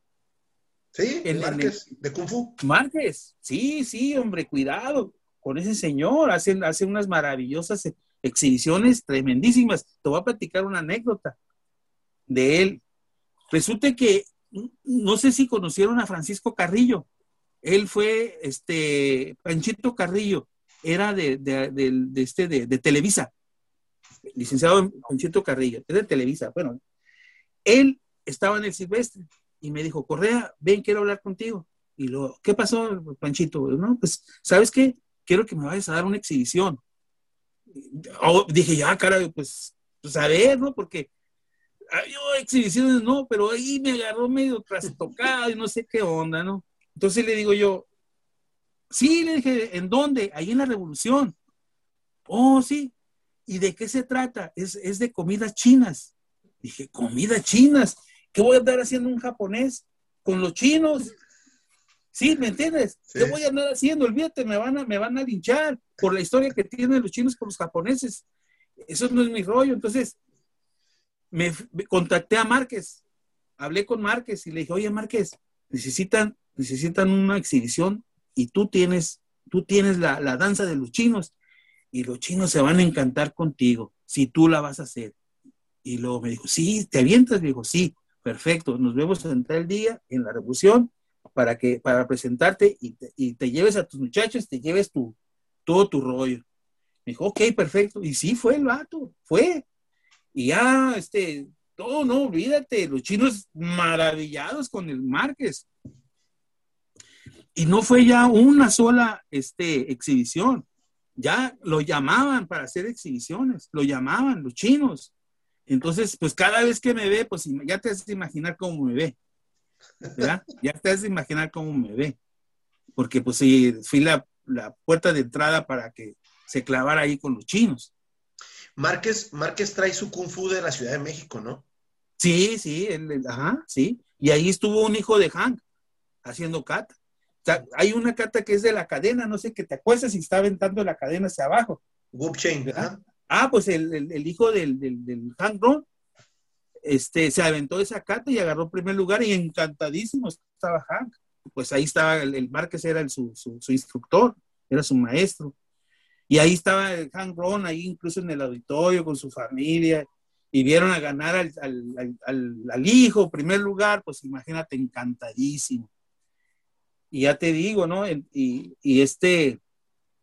Sí, Márquez, de Kung Fu. Márquez, sí, sí, hombre, cuidado con ese señor, hace, hace unas maravillosas exhibiciones tremendísimas. Te voy a platicar una anécdota de él. Resulta que, no sé si conocieron a Francisco Carrillo. Él fue, este, Panchito Carrillo, era de, este, de, Televisa, licenciado Panchito Carrillo, es de Televisa. Bueno, él estaba en el Silvestre y me dijo, Correa, ven, quiero hablar contigo. Y luego, ¿qué pasó, Panchito? No, pues, ¿sabes qué? Quiero que me vayas a dar una exhibición. dije, ya, cara, pues, pues a ver, ¿no? Porque yo exhibiciones no, pero ahí me agarró medio trastocado y no sé qué onda, ¿no? Entonces le digo yo, sí, le dije, ¿en dónde? Ahí en la Revolución. Oh, sí. ¿Y de qué se trata? Es, es de comidas chinas. Dije, ¿comidas chinas? ¿Qué voy a andar haciendo un japonés con los chinos? Sí, ¿me entiendes? ¿Qué voy a andar haciendo? Olvídate, me van a, me van a linchar por la historia que tienen los chinos con los japoneses. Eso no es mi rollo. Entonces, me, contacté a Márquez, hablé con Márquez y le dije, oye Márquez, necesitan, necesitan una exhibición y tú tienes, tú tienes la, la danza de los chinos y los chinos se van a encantar contigo si tú la vas a hacer. Y luego me dijo, sí, ¿te avientas? Dijo, sí, perfecto, nos vemos en el día en la revolución para que, para presentarte y te, y te lleves a tus muchachos, te lleves tu, todo tu rollo. Me dijo, ok, perfecto. Y sí, fue el vato, fue. Y ya, este, todo, no, olvídate, los chinos maravillados con el Márquez. Y no fue ya una sola este, exhibición, ya lo llamaban para hacer exhibiciones, lo llamaban los chinos. Entonces, pues cada vez que me ve, pues ya te has de imaginar cómo me ve. ¿verdad? Ya te has de imaginar cómo me ve. Porque pues sí, fui la, la puerta de entrada para que se clavara ahí con los chinos. Márquez, Márquez trae su Kung Fu de la Ciudad de México, ¿no? Sí, sí, ajá, sí. Y ahí estuvo un hijo de Hank haciendo kata. Hay una kata que es de la cadena, no sé, que te acuestas y está aventando la cadena hacia abajo. Chain, Ah, pues el, hijo del, del, Hank Ron, este, se aventó esa kata y agarró primer lugar y encantadísimo estaba Hank. Pues ahí estaba, el, Márquez era su, su instructor, era su maestro. Y ahí estaba el Hank Ron, ahí incluso en el auditorio con su familia, y vieron a ganar al, hijo, primer lugar, pues imagínate, encantadísimo. Y ya te digo, ¿no? Y, este,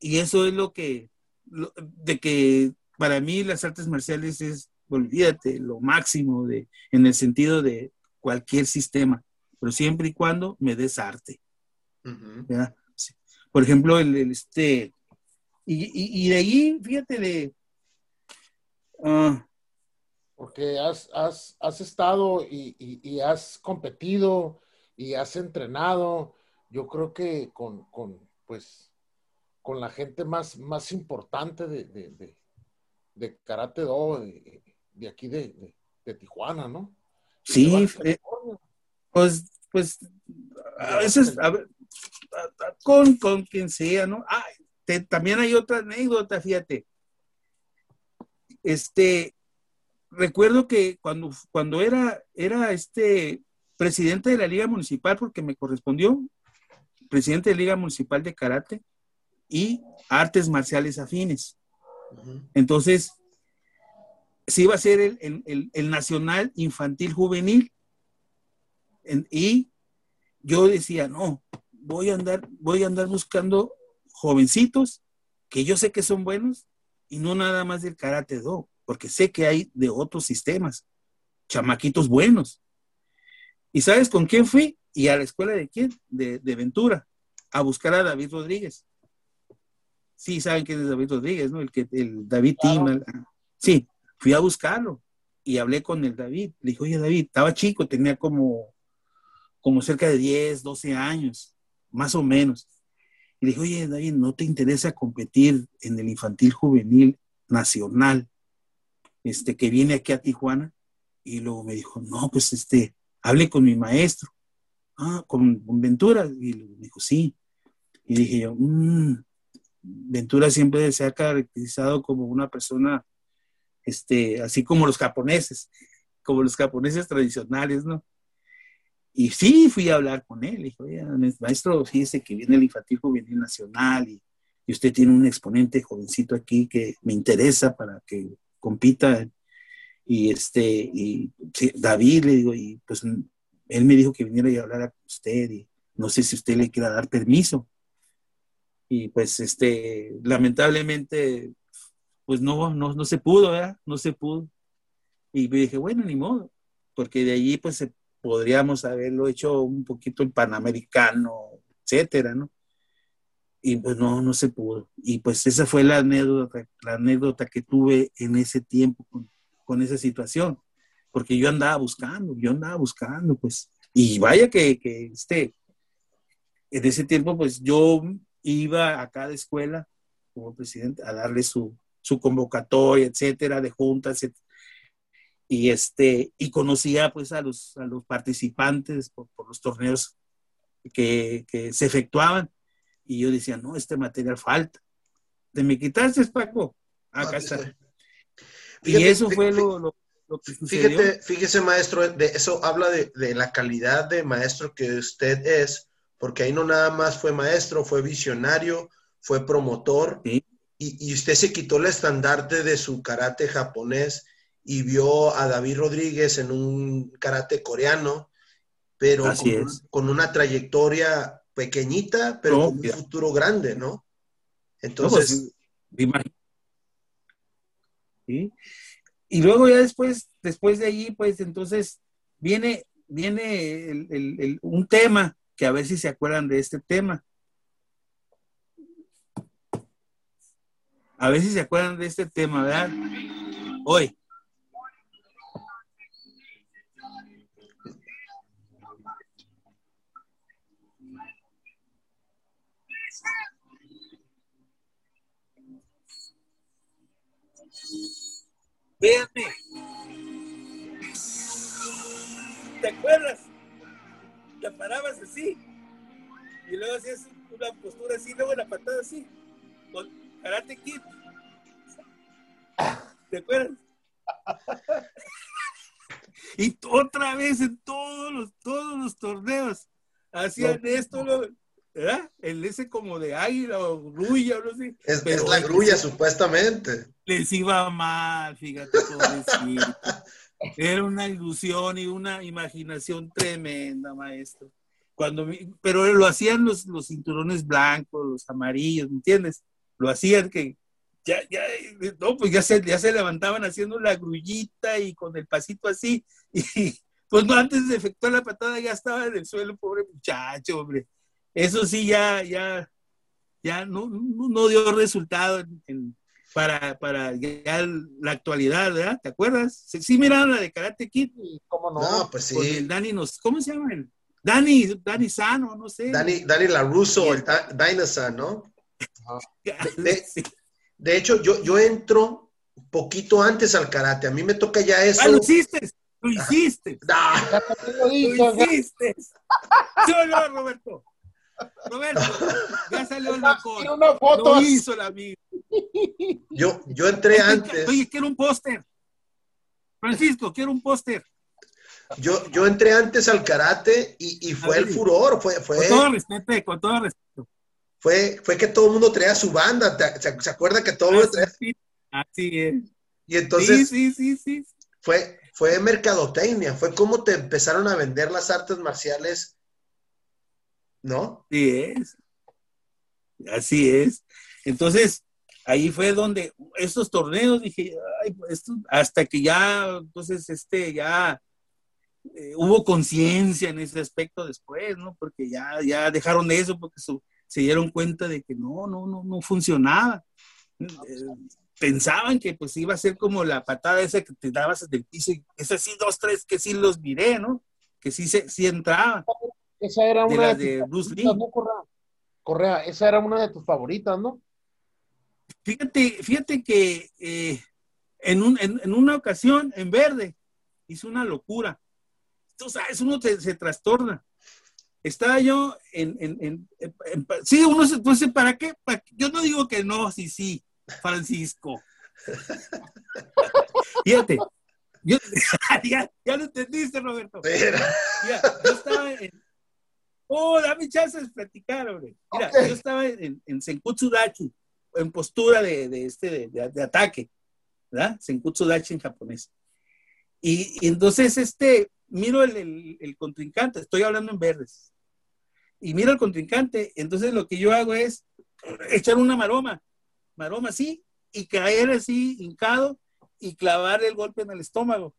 y eso es lo que, de que para mí las artes marciales es, olvídate, lo máximo de, en el sentido de cualquier sistema, pero siempre y cuando me des arte. Por ejemplo, el, este, y, de ahí, fíjate, de... Ah, porque has, has, estado y, has competido y has entrenado, yo creo que con, pues, con la gente más, más importante de, de, de, Karate Do, de, aquí de, Tijuana, ¿no? Sí, eh, pues, pues, a veces, con, con quien sea, ¿no? también hay otra anécdota, fíjate. Este, recuerdo que cuando, cuando era, era este presidente de la Liga Municipal, porque me correspondió, presidente de la Liga Municipal de Karate y Artes Marciales Afines. Entonces, se iba a ser el, Nacional Infantil Juvenil. y yo decía, no, voy a andar, voy a andar buscando jovencitos que yo sé que son buenos y no nada más del karate do, porque sé que hay de otros sistemas, chamaquitos buenos. ¿Y sabes con quién fui? Y a la escuela de quién? De, Ventura, a buscar a David Rodríguez. Sí, saben quién es David Rodríguez, ¿no? El que, el David Tima. Sí, fui a buscarlo y hablé con el David. Le dije, oye, David, estaba chico, tenía como, como cerca de 10, 12 años, más o menos. Y le dije, oye, David, ¿no te interesa competir en el infantil juvenil nacional este, que viene aquí a Tijuana? Y luego me dijo, no, pues este, hable con mi maestro. Ah, con, Ventura. Y me dijo, sí. Y dije yo, mmm, Ventura siempre se ha caracterizado como una persona, este, así como los japoneses, como los japoneses tradicionales, ¿no? Y sí, fui a hablar con él. Dijo, maestro, fíjese que viene el infantil juvenil nacional y, y, usted tiene un exponente jovencito aquí que me interesa para que compita. Y este, y David, le digo, y pues él me dijo que viniera y hablar con usted y no sé si usted le quiera dar permiso. Y pues, este, lamentablemente, pues no, no, no se pudo, ¿verdad? No se pudo. Y me dije, bueno, ni modo, porque de allí pues podríamos haberlo hecho un poquito en Panamericano, etcétera, ¿no? Y pues no, no se pudo. Y pues esa fue la anécdota, la anécdota que tuve en ese tiempo con esa situación, porque yo andaba buscando, yo andaba buscando, pues, y vaya que, que este, en ese tiempo, pues yo iba a cada escuela como presidente a darle su, su convocatoria, etcétera, de juntas, Y, este, y conocía pues a los, a los participantes por, los torneos que, que, se efectuaban. Y yo decía, no, este material falta. De me quitaste, Paco. Acá está. y eso fue lo, lo, que sucedió. Fíjate, fíjese, maestro, de eso habla de, de la calidad de maestro que usted es porque ahí no nada más fue maestro, fue visionario, fue promotor, y, y, usted se quitó el estandarte de su karate japonés y vio a David Rodríguez en un karate coreano, pero con, con, una trayectoria pequeñita, pero con un futuro grande, ¿no? Entonces... Pues, y luego ya después, después de allí, pues entonces viene, viene un tema que a ver si se acuerdan de este tema. A ver si se acuerdan de este tema, ¿verdad? Hoy. Véanme. ¿Te acuerdas? la parabas así. Y luego hacías una postura así, luego la patada así. Con Karate Kid. ¿Te acuerdas? y otra vez en todos los, todos los torneos hacían esto, ¿verdad? El ese como de águila o grulla o no sé. Es, es la grulla, supuestamente. Les iba mal, fíjate, Era una ilusión y una imaginación tremenda, maestro. Cuando, pero lo hacían los, los cinturones blancos, los amarillos, ¿me entiendes? Lo hacían que ya, ya, no, pues ya se, ya se levantaban haciendo la grullita y con el pasito así. Y pues no, antes de efectuar la patada ya estaba en el suelo, pobre muchacho, hombre. Eso sí, ya, ya, ya no, no, dio resultado en para, para ya la actualidad, ¿verdad? ¿Te acuerdas? Sí, sí miraron la de Karate Kid. ¿Cómo no? No, pues sí. el Dani nos, ¿cómo se llama? El Dani, Dani Sano, no sé. Dani, Dani LaRusso, el Dinosaur, ¿no? De, hecho, yo, yo entro poquito antes al karate. A mí me toca ya eso. Ah, lo hiciste, lo hiciste. Lo hiciste. Yo no, Roberto. Roberto, ya salió el. Una foto. Lo hizo el amigo. Yo, yo entré antes. Oye, quiero un póster. Francisco, quiero un póster. Yo, yo entré antes al karate y, y fue el furor. Fue, fue, con todo respeto, con todo respeto. Fue, fue que todo el mundo traía su banda. ¿Se, se acuerda que todo el mundo traía? Así es. Y entonces. Sí, sí, sí, sí. Fue, fue mercadotecnia. Fue como te empezaron a vender las artes marciales. ¿No? Sí es. Así es. Entonces, ahí fue donde estos torneos dije, Ay, pues, hasta que ya, entonces, este, ya eh, hubo conciencia en ese aspecto después, ¿no? Porque ya, ya dejaron de eso porque se dieron cuenta de que no, no, no, no funcionaba. Eh, pensaban que pues iba a ser como la patada esa que te dabas del piso, y esas sí, dos, tres que sí los miré, ¿no? Que sí, se, sí entraban. Esa era una de, Bruce Lee. Correa, esa era una de tus favoritas, ¿no? Fíjate, fíjate que eh, en, un, en, una ocasión, en verde, hizo una locura. Tú sabes, uno se trastorna. estaba yo en, en, en, sí, uno se pues, ¿para qué? Yo no digo que no, sí, sí, Francisco. Fíjate, yo, ya, ya, lo entendiste, Roberto. Ya, yo estaba en, oh, dame chance de platicar, hombre. Mira, yo estaba en, en Senkutsu Dachi, en postura de, de este, de, de, ataque, ¿verdad? Senkutsu Dachi en japonés. Y, y entonces, este, miro el, el, el, contrincante, estoy hablando en verdes, y miro al contrincante, entonces lo que yo hago es echar una maroma, maroma así, y caer así, hincado, y clavar el golpe en el estómago.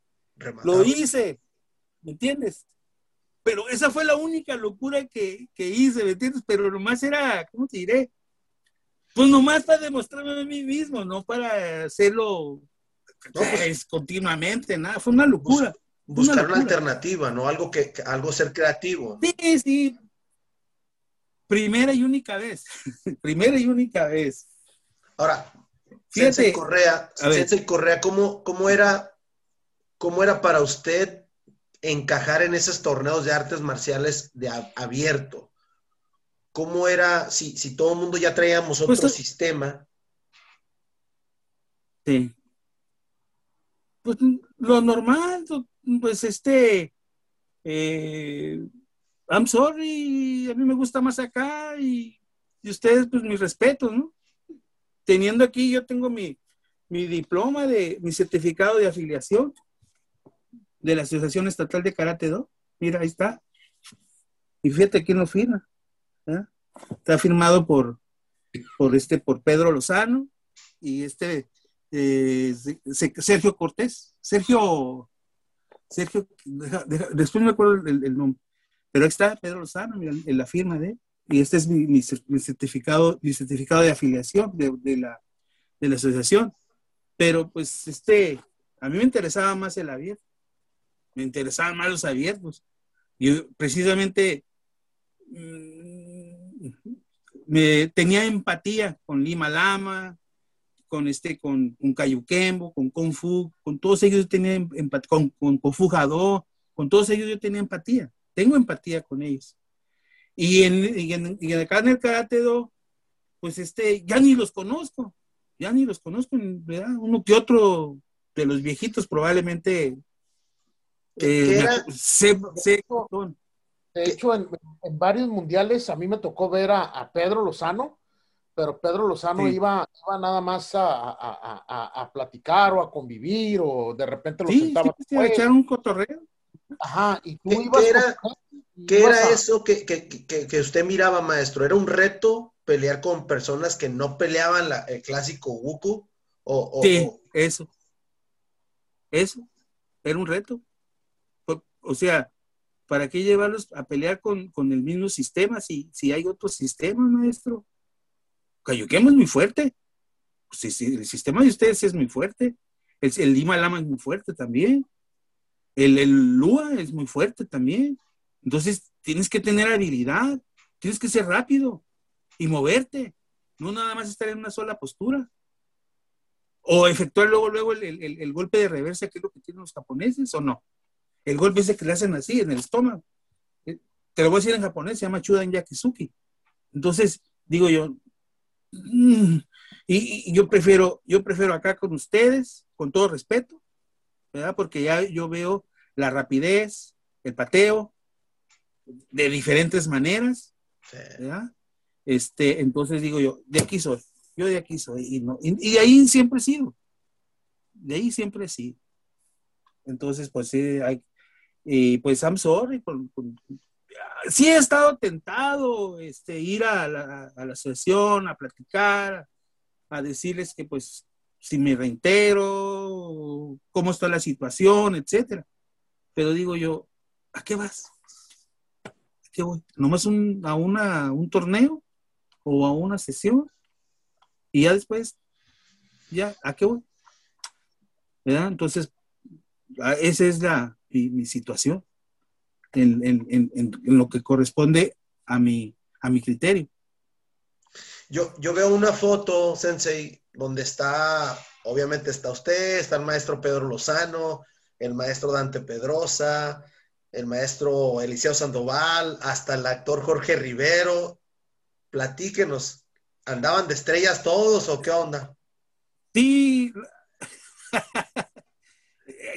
Lo hice, ¿me entiendes? Pero esa fue la única locura que, que, hice, ¿me entiendes? Pero nomás era, ¿cómo te diré? Pues nomás para demostrarme a mí mismo, no para hacerlo no, pues, continuamente, nada, fue una locura. Buscar una, locura. una alternativa, ¿no? Algo que, algo ser creativo. Sí, sí, Primera y única vez. Primera y única vez. Ahora, Fíjate, Correa, Sensei Correa, ¿cómo, cómo, era, ¿cómo era para usted encajar en esos torneos de artes marciales de abierto? ¿Cómo era si, si todo el mundo ya traíamos otro pues, sistema? Sí. Pues lo normal, pues este, eh, I'm sorry, a mí me gusta más acá y, y ustedes, pues mis respetos, ¿no? Teniendo aquí, yo tengo mi, mi diploma de, mi certificado de afiliación de la Asociación Estatal de Karate Do. Mira, ahí está. Y fíjate quién lo firma. ¿eh? Está firmado por, por, este, por Pedro Lozano y este eh, Sergio Cortés. Sergio, Sergio, después me acuerdo el, nombre. Pero ahí está Pedro Lozano, en la firma de. Y este es mi, mi, certificado, mi certificado de afiliación de, de, la, de la asociación. Pero pues este, a mí me interesaba más el abierto. Me interesaban más los abiertos. Yo precisamente mmm, me tenía empatía con Lima Lama, con este, con, con Cayuquembo, con Kung Fu, con todos ellos yo tenía empatía, con, con, con Fujado, con todos ellos yo tenía empatía tengo empatía con ellos. Y en, y en, y acá en el karate do, pues este, ya ni los conozco, ya ni los conozco, ¿verdad? Uno que otro de los viejitos probablemente eh, se, se, de hecho, en, en, varios mundiales a mí me tocó ver a, a Pedro Lozano, pero Pedro Lozano sí. iba, iba, nada más a, a, a, platicar o a convivir o de repente lo sí, sentaba. Sí, a echar un cotorreo. Ajá, y tú ¿Qué, ibas ¿qué era, ¿qué era eso que, que, que, que, usted miraba, maestro? ¿Era un reto pelear con personas que no peleaban la, el clásico Wuku? O, o, sí, eso. Eso. Era un reto. O, sea, ¿para qué llevarlos a pelear con, con el mismo sistema si, si hay otro sistema, maestro? Cayuquemo es muy fuerte. Sí, el sistema de ustedes es muy fuerte. El, el Lima Lama es muy fuerte también. El, el Lua es muy fuerte también. Entonces tienes que tener habilidad, tienes que ser rápido y moverte, no nada más estar en una sola postura. O efectuar luego, luego el, el, el golpe de reversa, que es lo que tienen los japoneses, o no. El golpe ese que le hacen así, en el estómago. Eh, te lo voy a decir en japonés, se llama Chudan Yakizuki. Entonces, digo yo, mmm, y, y, yo prefiero, yo prefiero acá con ustedes, con todo respeto, ¿verdad? Porque ya yo veo la rapidez, el pateo, de diferentes maneras, ¿verdad? Este, entonces digo yo, de aquí soy, yo de aquí soy, y, no, y, y de ahí siempre he sido, de ahí siempre he sido. Entonces, pues sí, hay, y pues I'm sorry, por, sí he estado tentado, este, ir a la, a la sesión, a platicar, a decirles que pues si me reitero, cómo está la situación, etcétera. Pero digo yo, ¿a qué vas? ¿A qué voy? ¿Nomás un, a una, un torneo o a una sesión? Y ya después, ya, ¿a qué voy? ¿Verdad? Entonces, esa es la, mi, mi situación en, en, en, en, lo que corresponde a mi, a mi criterio. Yo, yo veo una foto, Sensei, donde está, obviamente está usted, está el maestro Pedro Lozano, el maestro Dante Pedrosa, el maestro Eliseo Sandoval, hasta el actor Jorge Rivero. Platíquenos, ¿andaban de estrellas todos o qué onda? Sí,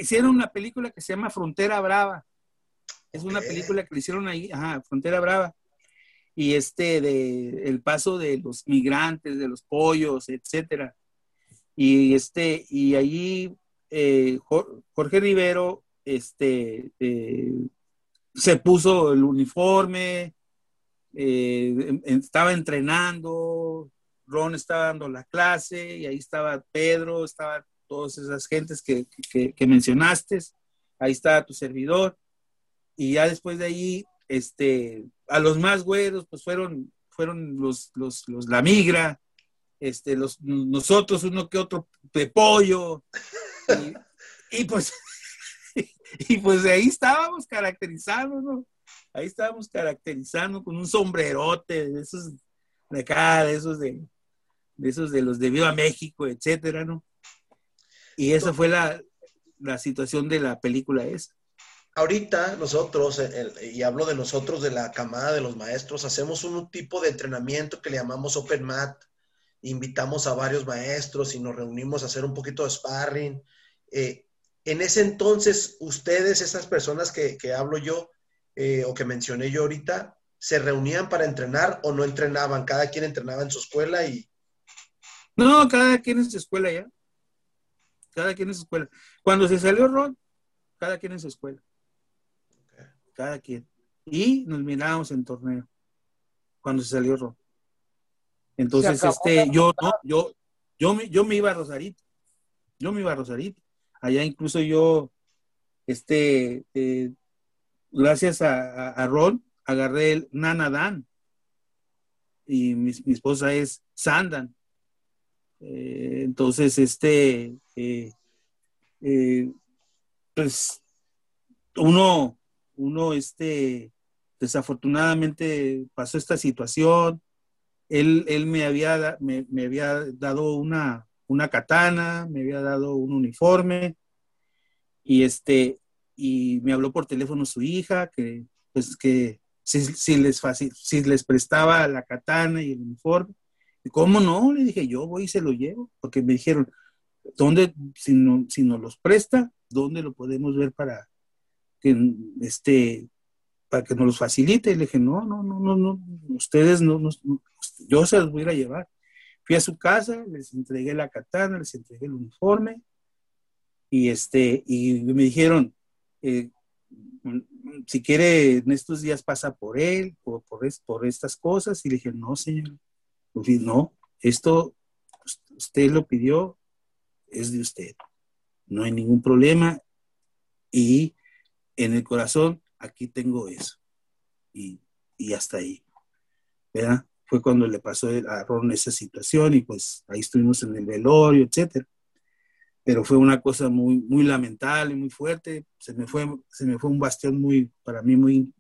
hicieron una película que se llama Frontera Brava. Es una película que le hicieron ahí, ajá, Frontera Brava. Y este de el paso de los migrantes, de los pollos, etcétera. Y este, y allí eh, Jorge Rivero este, eh, se puso el uniforme, eh, estaba entrenando, Ron estaba dando la clase y ahí estaba Pedro, estaba todas esas gentes que, mencionaste, ahí estaba tu servidor. Y ya después de ahí, este, a los más güeros, pues fueron, fueron los, los, los La Migra, este, los, nosotros, uno que otro de pollo. Y, pues, y pues ahí estábamos caracterizando, ¿no? Ahí estábamos caracterizando con un sombrerote de esos de acá, de esos de, de esos de los de Viva México, etcétera, ¿no? Y esa fue la, la situación de la película esa. Ahorita nosotros, y hablo de nosotros, de la camada de los maestros, hacemos un tipo de entrenamiento que le llamamos Open Mat. Invitamos a varios maestros y nos reunimos a hacer un poquito de sparring. Eh, en ese entonces, ustedes, esas personas que, que hablo yo eh, o que mencioné yo ahorita, ¿se reunían para entrenar o no entrenaban? Cada quien entrenaba en su escuela y... No, cada quien en su escuela ya cada quien en su escuela. Cuando se salió Ron, cada quien en su escuela. Cada quien. Y nos mirábamos en torneo. Cuando se salió Ron. Entonces, este, yo, no, yo, yo me, yo me iba a Rosarito. Yo me iba a Rosarito. Allá incluso yo, este, eh, gracias a, Ron, agarré el Nanadan. Y mi, mi esposa es Sandan. Eh, entonces, este, eh, eh, pues uno, uno, este, desafortunadamente pasó esta situación. Él, él me, había, me, había dado una, una katana, me había dado un uniforme y este, y me habló por teléfono su hija que, pues, que si, si les, si les prestaba la katana y el uniforme. ¿Cómo no? Le dije, yo voy y se lo llevo, porque me dijeron, ¿dónde, si, no, si nos los presta, dónde lo podemos ver para que, este, para que nos los facilite? Y le dije, no, no, no, no, no, ustedes no, yo se los voy a llevar. Fui a su casa, les entregué la katana, les entregué el uniforme, y este, y me dijeron, eh, si quiere en estos días pasa por él, por, por, por estas cosas, y le dije, no, señor, no, esto usted lo pidió, es de usted. No hay ningún problema. Y en el corazón, aquí tengo eso. Y, hasta ahí. ¿Verdad? Fue cuando le pasó a Ron esa situación y pues ahí estuvimos en el velorio, etcétera. Pero fue una cosa muy, muy lamentable, muy fuerte. Se me fue, se me fue un bastión muy, para mí muy,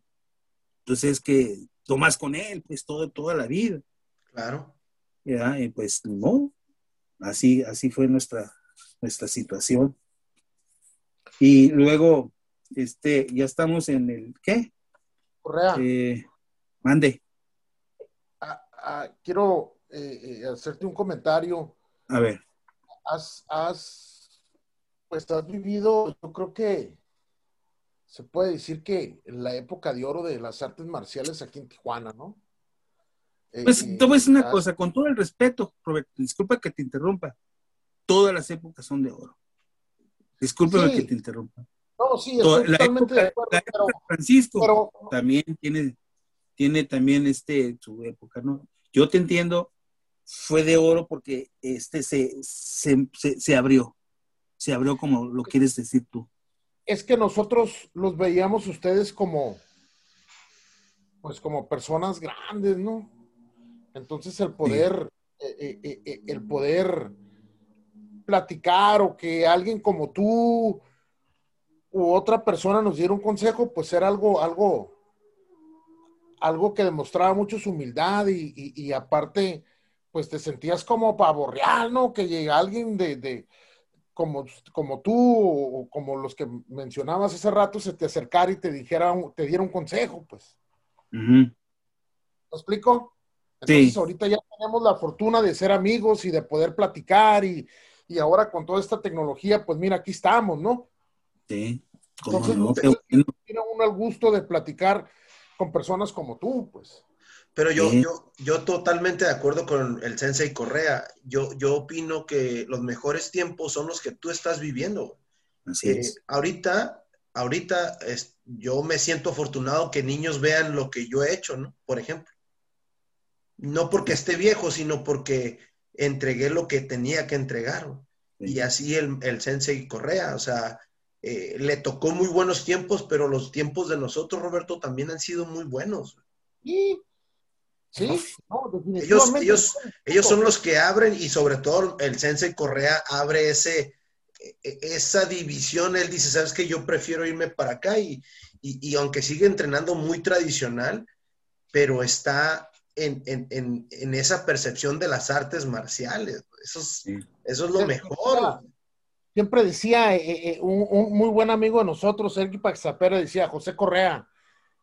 entonces que tomas con él, pues todo, toda la vida. Claro. Y pues no, así, así fue nuestra, nuestra situación. Y luego, este, ya estamos en el, ¿qué? Correa. Eh, mande. Ah, ah, quiero eh, eh, hacerte un comentario. A ver. Has, has, pues has vivido, yo creo que se puede decir que la época de oro de las artes marciales aquí en Tijuana, ¿no? Pues te voy a decir una cosa, con todo el respeto, Roberto, disculpa que te interrumpa, todas las épocas son de oro. Discúlpame que te interrumpa. No, sí, estoy totalmente de acuerdo. Francisco también tiene, tiene también este, su época, ¿no? Yo te entiendo, fue de oro porque este se, se, se abrió, se abrió como lo quieres decir tú. Es que nosotros los veíamos ustedes como, pues como personas grandes, ¿no? Entonces el poder, eh, eh, eh, el poder platicar o que alguien como tú u otra persona nos diera un consejo, pues era algo, algo, algo que demostraba mucho su humildad y, aparte, pues te sentías como pavo real, ¿no? Que llega alguien de, como, como tú o como los que mencionabas hace rato se te acercara y te dijera, te diera un consejo, pues. ¿Me explico? Entonces ahorita ya tenemos la fortuna de ser amigos y de poder platicar y, y ahora con toda esta tecnología, pues mira, aquí estamos, ¿no? Sí. Entonces, no, tiene uno el gusto de platicar con personas como tú, pues. Pero yo, yo, yo totalmente de acuerdo con el Sensei Correa. Yo, yo opino que los mejores tiempos son los que tú estás viviendo. Así es. Eh, ahorita, ahorita yo me siento afortunado que niños vean lo que yo he hecho, ¿no? Por ejemplo. No porque esté viejo, sino porque entregué lo que tenía que entregar. Y así el, el Sensei Correa, o sea, eh, le tocó muy buenos tiempos, pero los tiempos de nosotros, Roberto, también han sido muy buenos. Sí, sí, ellos, ellos, ellos son los que abren y sobre todo el Sensei Correa abre ese, e, e, esa división. Él dice, sabes que yo prefiero irme para acá y, y, aunque sigue entrenando muy tradicional, pero está en, en, en, esa percepción de las artes marciales. Eso es, eso es lo mejor siempre decía eh, eh, un, muy buen amigo de nosotros, Sergio Paxapera, decía José Correa,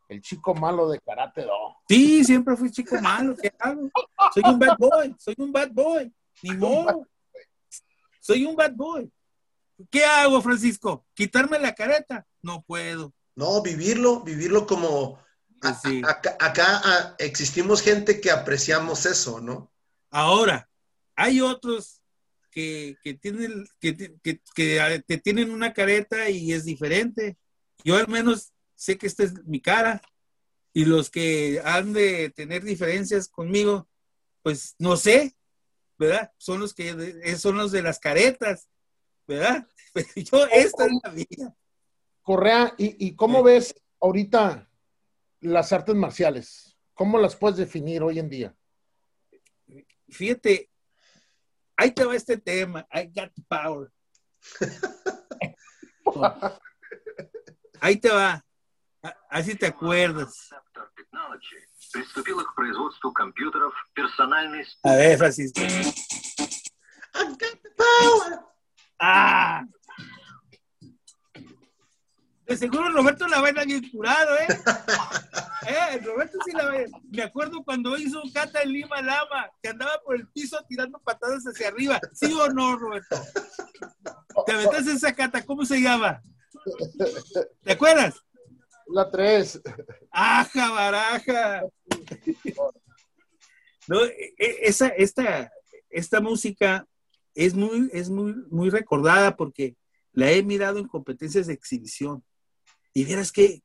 el chico malo de Karate Do. Sí, siempre fui chico malo, ¿qué hago? Soy un bad boy, soy un bad boy, ni modo. Soy un bad boy. ¿Qué hago, Francisco? ¿Quitarme la careta? No puedo. No, vivirlo, vivirlo como... Pues acá, acá existimos gente que apreciamos eso, ¿no? Ahora, hay otros que, tienen, que, que, tienen una careta y es diferente. Yo al menos sé que esta es mi cara y los que han de tener diferencias conmigo, pues no sé, ¿verdad? Son los que son los de las caretas, ¿verdad? yo, esta es la mía. Correa, ¿y, y cómo ves ahorita las artes marciales? ¿Cómo las puedes definir hoy en día? Fíjate, ahí te va este tema. I got the power. ahí te va. Así te acuerdas. A ver, Francisco. I got the power. Ah. De seguro Roberto la vaina bien curado, ¿eh? eh, Roberto sí la ve. Me acuerdo cuando hizo un cata en Lima Lama, que andaba por el piso tirando patadas hacia arriba. ¿Sí o no, Roberto? ¿Te aventaste esa cata? ¿Cómo se llama? ¿Te acuerdas? La 3. ¡Aja, baraja! No, e, e, esa, esta, esta música es muy, es muy, muy recordada porque la he mirado en competencias de exhibición. Y vieras que,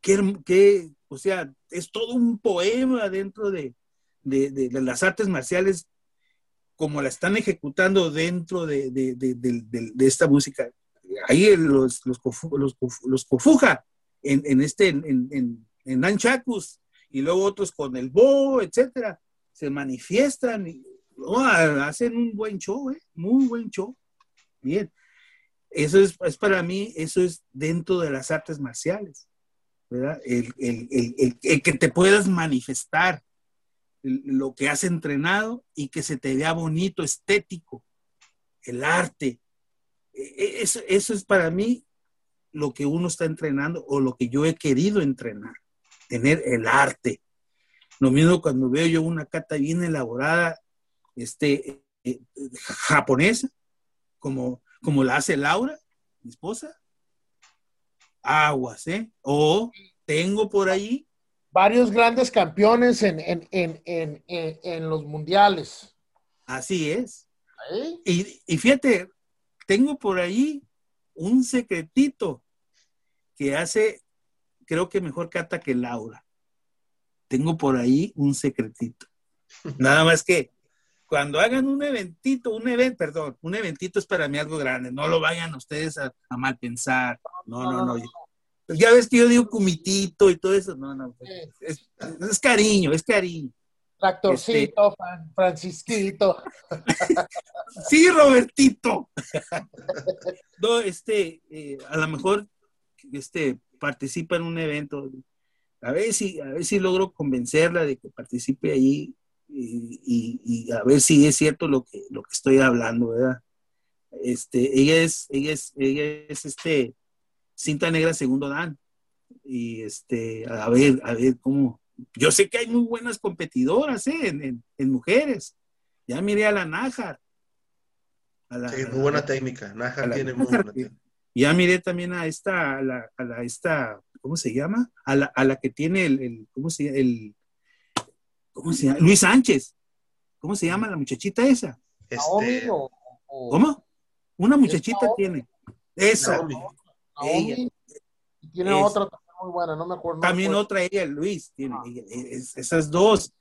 que, o sea, es todo un poema dentro de, las artes marciales como la están ejecutando dentro de, esta música. Ahí los, los, los, Kofuja en, este, en, en, en y luego otros con el Bo, etcétera, se manifiestan y hacen un buen show, ¿eh? muy buen show. Bien. Eso es, para mí, eso es dentro de las artes marciales, ¿verdad? El, que te puedas manifestar lo que has entrenado y que se te vea bonito, estético, el arte. E, e, eso, eso es para mí lo que uno está entrenando o lo que yo he querido entrenar, tener el arte. Lo mismo cuando veo yo una cata bien elaborada, este, eh, japonesa, como como la hace Laura, mi esposa. Aguas, ¿eh? O tengo por ahí. Varios grandes campeones en, los mundiales. Así es. Y, y fíjate, tengo por ahí un secretito que hace, creo que mejor cata que Laura. Tengo por ahí un secretito. Nada más que cuando hagan un eventito, un evento, perdón, un eventito es para mí algo grande, no lo vayan ustedes a, mal pensar, no, no, no. Ya ves que yo digo cumitito y todo eso, no, no, es, cariño, es cariño. Tractorcito, este, Francisquito. sí, Robertito. no, este, eh, a lo mejor, este, participa en un evento. A ver si, a ver si logro convencerla de que participe ahí y, a ver si es cierto lo que, lo que estoy hablando, ¿verdad? Este, ella es, ella es, ella es este, cinta negra segundo dan. Y este, a ver, a ver cómo. Yo sé que hay muy buenas competidoras ¿eh? en, en, mujeres. Ya miré a la Nájar. sí, muy buena técnica. Nájar tiene muy buena técnica. Ya miré también a esta, a la, a la esta, ¿cómo se llama? A la, a la que tiene el, el, ¿cómo se llama? El, ¿cómo se llama? Luis Sánchez. ¿Cómo se llama la muchachita esa? Este... ¿Cómo? Una muchachita tiene. Esa. Ella. tiene otra también muy buena, no me acuerdo. También otra ella, Luis, tiene ah. esas dos.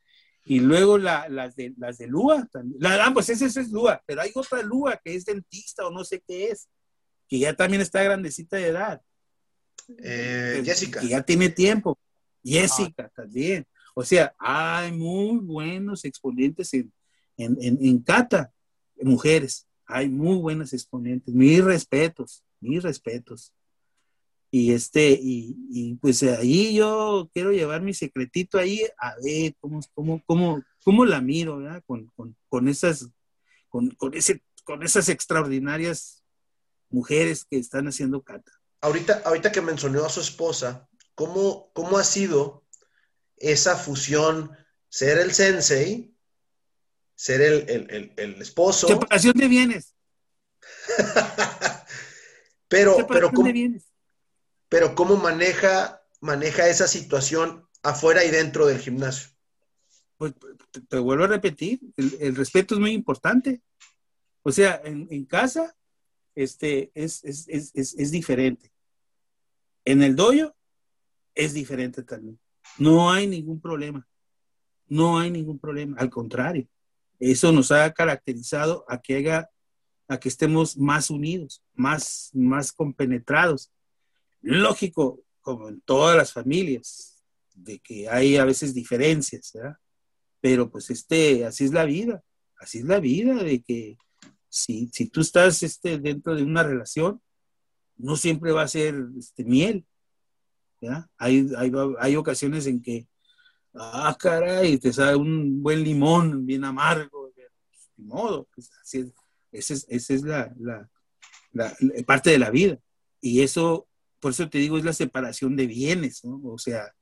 Y luego la, las, de, las de Lua también. La, ah, pues esa, es Lua, pero hay otra Lua que es dentista o no sé qué es, que ya también está grandecita de edad. Eh, Jessica. Que ya tiene tiempo. Jessica también. O sea, hay muy buenos exponentes en, en, en, en Cata, mujeres. Hay muy buenas exponentes. Mis respetos, mis respetos. Y este, y, pues ahí yo quiero llevar mi secretito ahí a ver cómo, cómo, cómo, cómo la miro, ¿verdad? Con, con, con esas, con, con, ese, con esas extraordinarias mujeres que están haciendo cata. Ahorita, ahorita que mencionó a su esposa, ¿cómo, cómo ha sido esa fusión, ser el sensei, ser el, el, el, esposo? Separación de bienes. pero, pero, ¿cómo, de bienes pero ¿cómo maneja, maneja esa situación afuera y dentro del gimnasio? Pues te, vuelvo a repetir, el, respeto es muy importante. O sea, en, casa este, es, es, es, es, diferente. En el doyo es diferente también. No hay ningún problema. No hay ningún problema. Al contrario, eso nos ha caracterizado a que haga, a que estemos más unidos, más, más compenetrados lógico, como en todas las familias, de que hay a veces diferencias. Pero pues este, así es la vida, así es la vida, de que si, si tú estás este, dentro de una relación, no siempre va a ser este, miel, ¿verdad? Hay, hay, hay ocasiones en que, ah, caray, te sale un buen limón bien amargo, de modo, pues así es, esa es, la, la, parte de la vida. Y eso por eso te digo, es la separación de bienes. O sea,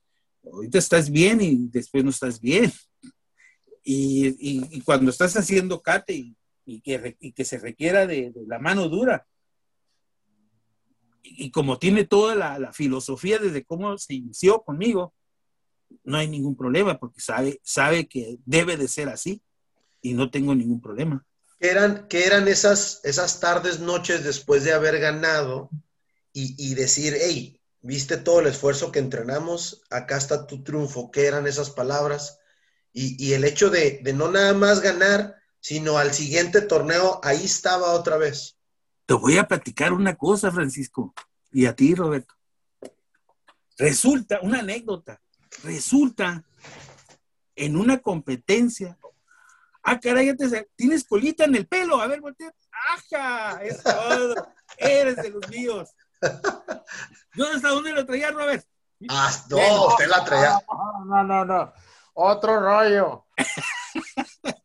ahorita estás bien y después no estás bien. Y, cuando estás haciendo cate y, que, que, se requiera de, la mano dura, y, como tiene toda la, filosofía desde cómo se inició conmigo, no hay ningún problema porque sabe, sabe que debe de ser así y no tengo ningún problema. ¿Qué eran, eran esas, esas tardes, noches después de haber ganado? y, decir, hey, viste todo el esfuerzo que entrenamos, acá está tu triunfo, ¿qué eran esas palabras? Y, el hecho de, no nada más ganar, sino al siguiente torneo, ahí estaba otra vez. Te voy a platicar una cosa, Francisco, y a ti, Roberto. Resulta, una anécdota, resulta en una competencia. Ah, caray, tienes colita en el pelo. A ver, voltea. ¡Ajá! Es todo. Eres de los míos. ¿Dónde hasta dónde lo traía Robert? Ah, no, usted la traía. No, no, no, Otro rollo.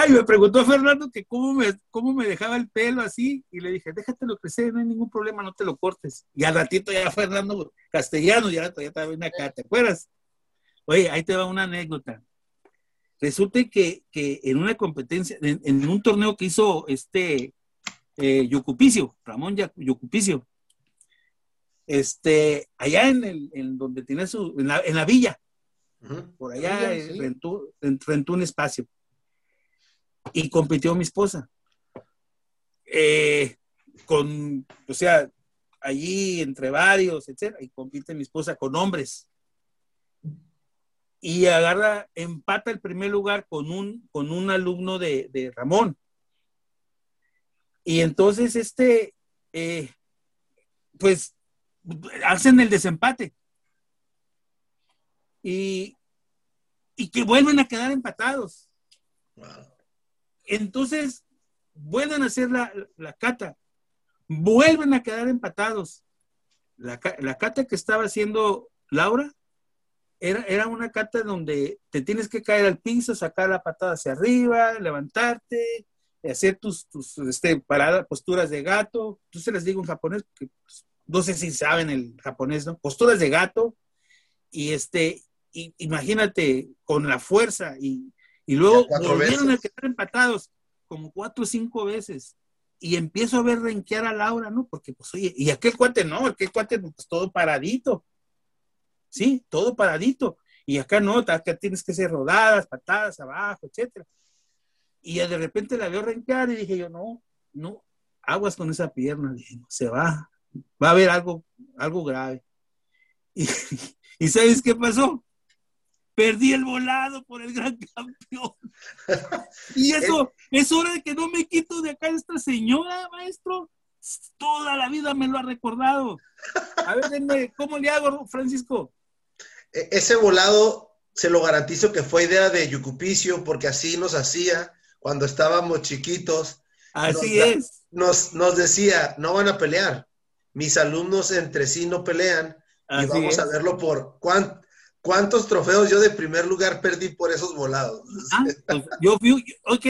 Ay, me preguntó Fernando que cómo me, cómo me dejaba el pelo así, y le dije, déjatelo crecer, no hay ningún problema, no te lo cortes. Y al ratito ya Fernando Castellano, ya todavía estaba en acá, ¿te acuerdas? Oye, ahí te va una anécdota. Resulta que, que en una competencia, en, un torneo que hizo este eh, Yocupicio, Ramón Yocupicio, este, allá en, el, en donde tiene su, en la, en la villa, por allá eh, rentó, un espacio. Y compitió mi esposa. Eh, con, o sea, allí entre varios, etcétera, y compite mi esposa con hombres. Y agarra, empata el primer lugar con un, con un alumno de, de Ramón. Y entonces, este, eh, pues hacen el desempate. Y, y que vuelven a quedar empatados. Entonces, vuelven a hacer la, la, cata, vuelven a quedar empatados. La, la, cata que estaba haciendo Laura era, era una cata donde te tienes que caer al piso, sacar la patada hacia arriba, levantarte, hacer tus, este, paradas, posturas de gato, tú se las digo en japonés, pues, no sé si saben el japonés, ¿no? Posturas de gato, y este, imagínate, con la fuerza, y, y luego volvieron a quedar empatados como cuatro o cinco veces. Y empiezo a ver renquear a Laura, ¿no? Porque, pues, oye, y aquel cuate no, aquel cuate, pues todo paradito. Sí, todo paradito. Y acá no, acá tienes que ser rodadas, patadas abajo, etcétera. Y de repente la veo renquear y dije yo, no, no, aguas con esa pierna, dije, se va, va a haber algo, algo grave. Y, y ¿sabes qué pasó? Perdí el volado por el gran campeón. y eso, es hora de que no me quito de acá esta señora, maestro. Toda la vida me lo ha recordado. A ver, denme, ¿cómo le hago, Francisco? E, ese volado se lo garantizo que fue idea de Yucupicio, porque así nos hacía cuando estábamos chiquitos. Así es. Nos, nos decía, no van a pelear. Mis alumnos entre sí no pelean y vamos a verlo por cuántos trofeos yo de primer lugar perdí por esos volados. Ah, pues, yo vi, ok,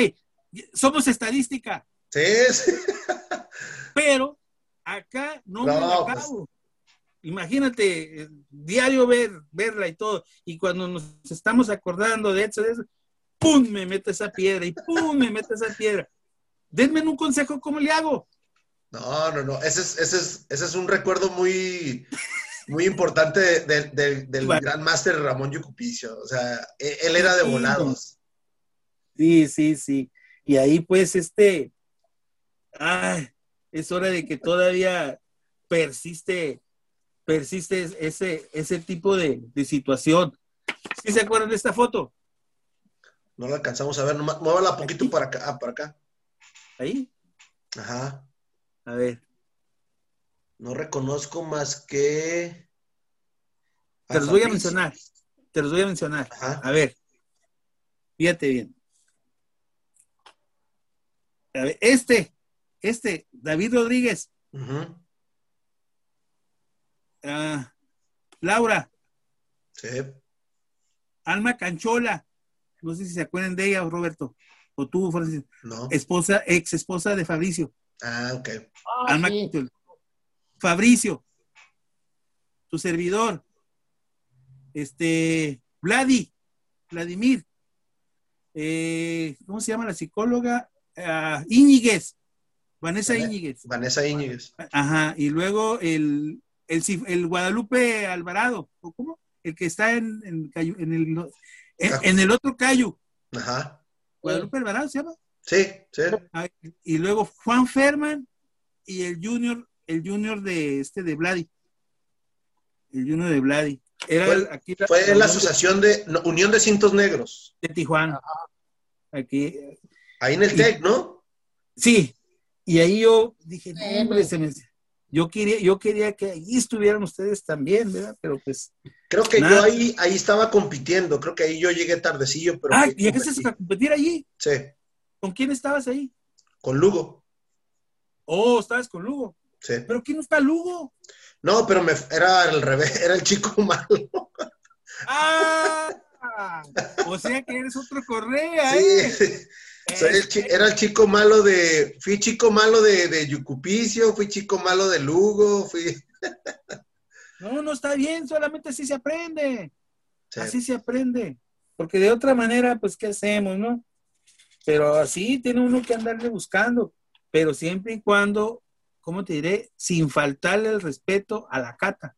somos estadística. Sí, sí. Pero acá no, me la pues, acabo. Imagínate, eh, diario ver, verla y todo. Y cuando nos estamos acordando de eso, de eso, ¡pum! me mete esa piedra y ¡pum! me mete esa piedra. Denme un consejo, ¿cómo le hago? No, no, no. Ese es, ese es, ese es un recuerdo muy, muy importante del gran máster Ramón Yucupicio. O sea, e, él era de volados. Sí, sí, sí. Y ahí, pues, este. Ay, es hora de que todavía persiste persiste ese, ese tipo de, situación. ¿Sí se acuerdan de esta foto? No la alcanzamos a ver, muévala un poquito para acá, ah, para acá. ¿Ahí? Ajá. A ver. No reconozco más que. Te los voy a mencionar. Te los voy a mencionar. A ver. Fíjate bien. A ver, este, este, David Rodríguez. Ah, Laura. Sí. Alma Canchola. No sé si se acuerdan de ella, Roberto. O tú, Francisco. No. Esposa, ex esposa de Fabricio. Ah, ok. Ah, Alma Canchola. Fabricio. Tu servidor. Este. Vladi. Vladimir. Eh, ¿Cómo se llama la psicóloga? Uh, Íñiguez. Vanessa Íñiguez. Vanessa Íñiguez. Ajá. Y luego el el, el Guadalupe Alvarado, ¿o cómo? El que está en, en, en, el, en, el otro Cayo. Ajá. Guadalupe Alvarado se llama. Sí, sí. y luego Juan Ferman y el Junior, el Junior de este de Vladi. El Junior de Vladi. Era fue, aquí fue la, asociación de, Unión de Cintos Negros. De Tijuana. Aquí. Ahí en el TEC, ¿no? Sí. Y ahí yo dije, hombre, se me, yo quería, yo quería que ahí estuvieran ustedes también, ¿verdad? Pero pues. Creo que yo ahí, ahí estaba compitiendo, creo que ahí yo llegué tardecillo, pero. Ah, ¿llegaste a competir allí? Sí. ¿Con quién estabas ahí? Con Lugo. Oh, estabas con Lugo. Sí. ¿Pero quién no está Lugo? No, pero me, era al revés, era el chico malo. Ah, o sea que eres otro Correa, ¿eh? Sí. era el chico malo de. Fui chico malo de, de Yucupicio, fui chico malo de Lugo, fui. no, no está bien, solamente así se aprende. Así se aprende. Porque de otra manera, pues, ¿qué hacemos, no? Pero así tiene uno que andarle buscando. Pero siempre y cuando, ¿cómo te diré? Sin faltarle el respeto a la cata.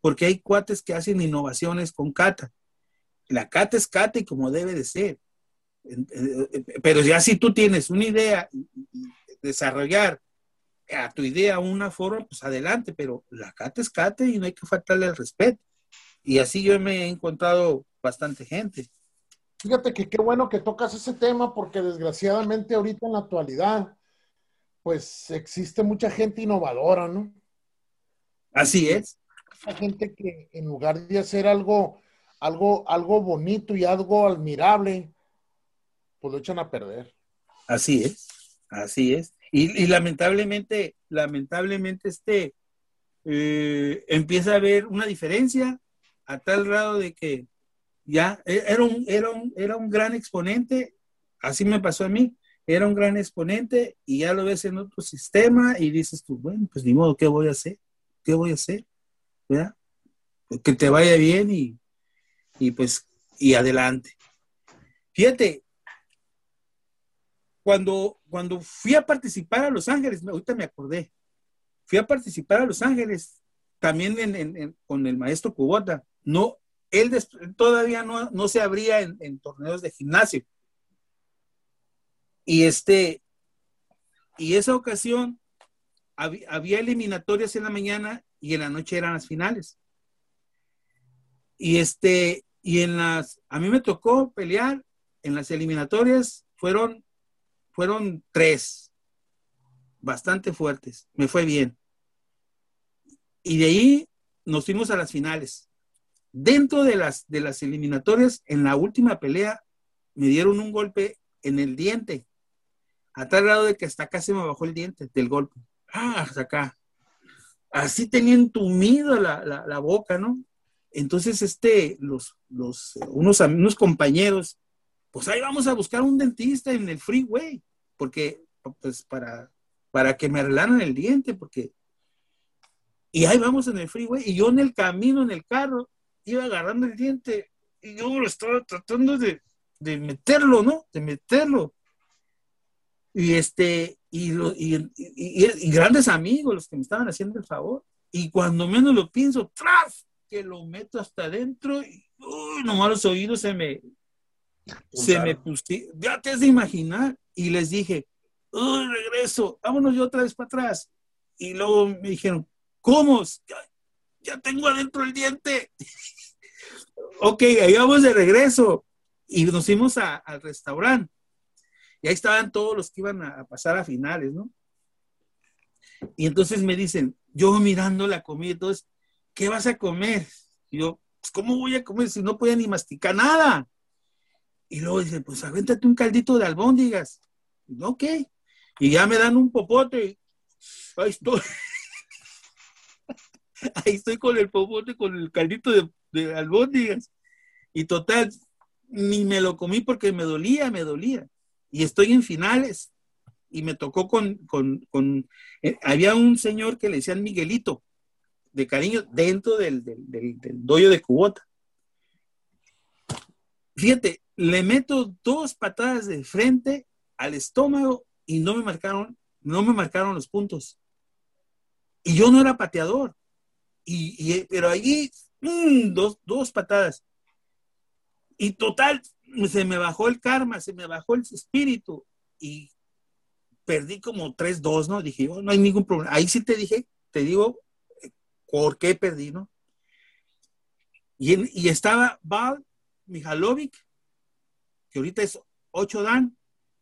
Porque hay cuates que hacen innovaciones con cata. La cata es cata y como debe de ser pero ya si tú tienes una idea, desarrollar a tu idea una forma, pues adelante, pero la cate es cate y no hay que faltarle el respeto. Y así yo me he encontrado bastante gente. Fíjate que qué bueno que tocas ese tema porque desgraciadamente ahorita en la actualidad, pues existe mucha gente innovadora, ¿no? Así es. Mucha gente que en lugar de hacer algo, algo, algo bonito y algo admirable, pues lo echan a perder. Así es, así es. Y, lamentablemente, lamentablemente, este eh, empieza a haber una diferencia a tal grado de que ya e, era un, era un, era un gran exponente, así me pasó a mí, era un gran exponente y ya lo ves en otro sistema y dices tú, bueno, pues ni modo, ¿qué voy a hacer? ¿Qué voy a hacer? ¿Verdad? Que te vaya bien y, y pues, y adelante. Fíjate, cuando, cuando fui a participar a Los Ángeles, ahorita me acordé, fui a participar a Los Ángeles también con el maestro Cubota. No, él todavía no, no, se abría en, torneos de gimnasio. Y este, y esa ocasión había, eliminatorias en la mañana y en la noche eran las finales. Y este, y en las, a mí me tocó pelear en las eliminatorias, fueron, fueron tres, bastante fuertes, me fue bien. Y de ahí nos fuimos a las finales. Dentro de las, de las eliminatorias, en la última pelea, me dieron un golpe en el diente, a tal grado de que hasta acá se me bajó el diente del golpe. Ah, hasta acá. Así tenía entumido la, la, boca, ¿no? Entonces, este, los, los, unos, unos compañeros, pues ahí vamos a buscar un dentista en el freeway, porque, pues, para, para que me arreglaran el diente, porque y ahí vamos en el freeway, y yo en el camino, en el carro, iba agarrando el diente, y yo lo estaba tratando de, meterlo, ¿no? De meterlo. Y este, y, y, grandes amigos los que me estaban haciendo el favor. Y cuando menos lo pienso, ¡tras! Que lo meto hasta adentro, y uy, nomás los oídos se me, se me pusieron, ya te has de imaginar. Y les dije, uy, regreso, vámonos yo otra vez para atrás. Y luego me dijeron, ¿Cómo? Ya, tengo adentro el diente. ok, ahí vamos de regreso. Y nos fuimos al restaurante. Y ahí estaban todos los que iban a, pasar a finales, ¿no? Y entonces me dicen, yo mirando la comida, entonces, ¿qué vas a comer? Y yo, pues, ¿cómo voy a comer si no podía ni masticar nada? Y luego dicen, pues avéntate un caldito de albóndigas. ok. Y ya me dan un popote. Ahí estoy. ahí estoy con el popote, con el caldito de albóndigas. Y total, ni me lo comí porque me dolía, me dolía. Y estoy en finales. Y me tocó con, con, eh, había un señor que le decían Miguelito, de cariño, dentro del, del, del, doyo de Cubota. Fíjate, le meto dos patadas de frente al estómago y no me marcaron, no me marcaron los puntos. Y yo no era pateador. Y, pero allí, mm, dos, dos patadas. Y total, se me bajó el karma, se me bajó el espíritu y perdí como 3-2, ¿no? Dije, oh, no hay ningún problema. Ahí sí te dije, te digo, ¿por qué perdí, no? Y, y estaba Val Mihalovic, que ahorita es 8 Dan,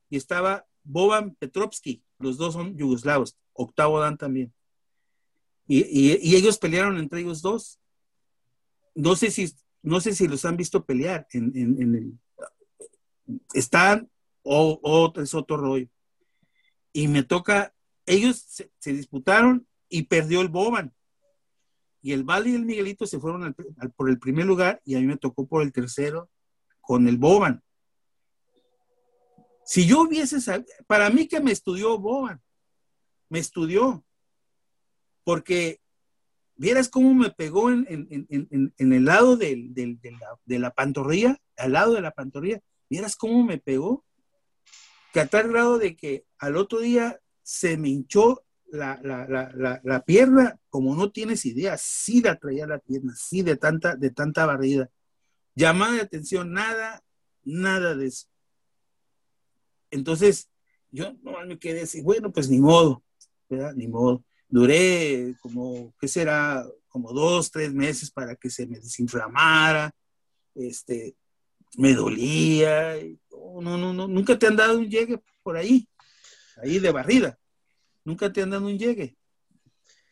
y estaba Boban Petrovsky, los dos son yugoslavos, octavo Dan también. Y, ellos pelearon entre ellos dos. No sé si, no sé si los han visto pelear en, el. Están, o, otro es otro rollo. Y me toca, ellos se, disputaron y perdió el Boban. Y el Valle y el Miguelito se fueron por el primer lugar y a mí me tocó por el tercero con el Boban. Si yo hubiese sabido, para mí que me estudió Boban, me estudió, porque vieras cómo me pegó en, el lado de, la, pantorrilla, al lado de la pantorrilla, vieras cómo me pegó, que a tal grado de que al otro día se me hinchó la, pierna, como no tienes idea, sí la traía la pierna, sí de tanta, de tanta barrida. Llamada de atención, nada, nada de eso. Entonces, yo no me quedé así, bueno, pues ni modo. Ni modo duré como, ¿qué será? Como dos, tres meses para que se me desinflamara, este, me dolía, no, no, no, nunca te han dado un llegue por ahí, ahí de barrida, nunca te han dado un llegue.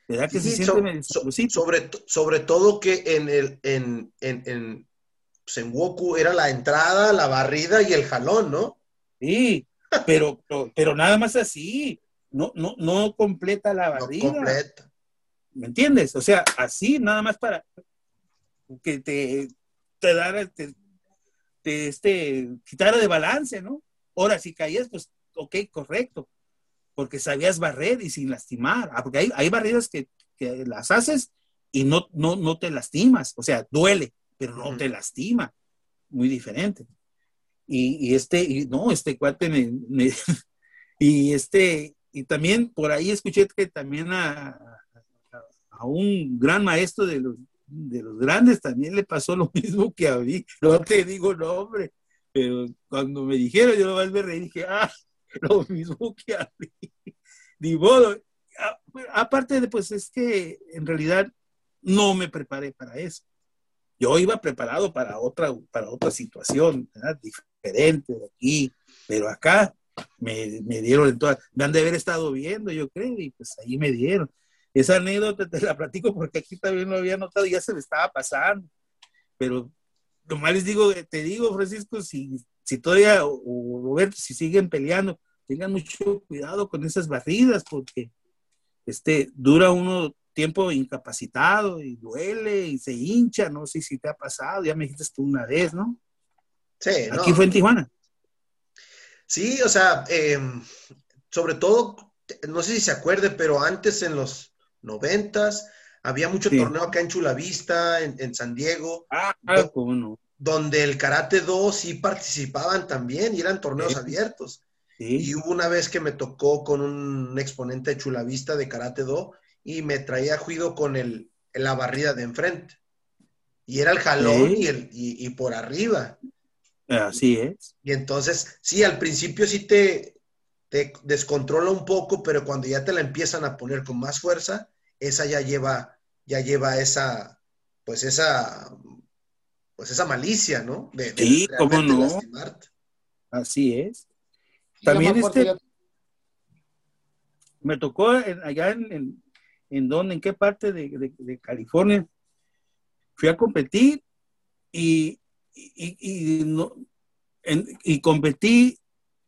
¿Verdad que se siente sobre, sobre todo que en el, en, en, en, en Woku era la entrada, la barrida y el jalón, ¿no? Sí, pero, pero, pero nada más así no, no, no completa la barriga. completa. ¿Me entiendes? O sea, así nada más para que te, te te, este, quitara de balance, ¿no? Ahora, si caías, pues ok, correcto, porque sabías barrer y sin lastimar. Ah, porque hay, hay barridas que, que, las haces y no, no, no te lastimas, o sea, duele, pero no te lastima. Muy diferente. Y, y este, y no, este cuate me, me y este, y también por ahí escuché que también a, a un gran maestro de los, de los grandes también le pasó lo mismo que a mí. No te digo nombre, pero cuando me dijeron, yo me reí dije, ah, lo mismo que a mí. Ni modo. Aparte de, pues es que en realidad no me preparé para eso. Yo iba preparado para otra, para otra situación, diferente de aquí, pero acá me, me dieron en todas, me han de haber estado viendo, yo creo, y pues ahí me dieron. Esa anécdota te la platico porque aquí también lo había notado y ya se me estaba pasando. Pero nomás les digo, te digo, Francisco, si, si todavía, o Roberto, si siguen peleando, tengan mucho cuidado con esas barridas porque este, dura uno tiempo incapacitado y duele y se hincha, no sé si te ha pasado, ya me dijiste tú una vez, ¿no? Sí. Aquí fue en Tijuana. Sí, o sea, em, sobre todo, no sé si se acuerde, pero antes en los noventas. Había mucho torneo acá en Chulavista, en, en San Diego. Ah, cómo no. Donde el Karate 2 sí participaban también y eran torneos abiertos. Y hubo una vez que me tocó con un exponente de Chulavista de Karate 2 y me traía juido con el, la barrida de enfrente. Y era el jalón y, el, y, y, por arriba. Así es. Y entonces, sí, al principio sí te, te descontrola un poco, pero cuando ya te la empiezan a poner con más fuerza, esa ya lleva, ya lleva esa, pues esa, pues esa malicia, ¿no? De, sí, cómo no. Así es. También este, me tocó allá en, en, dónde, en qué parte de, California, fui a competir y, y, no, y competí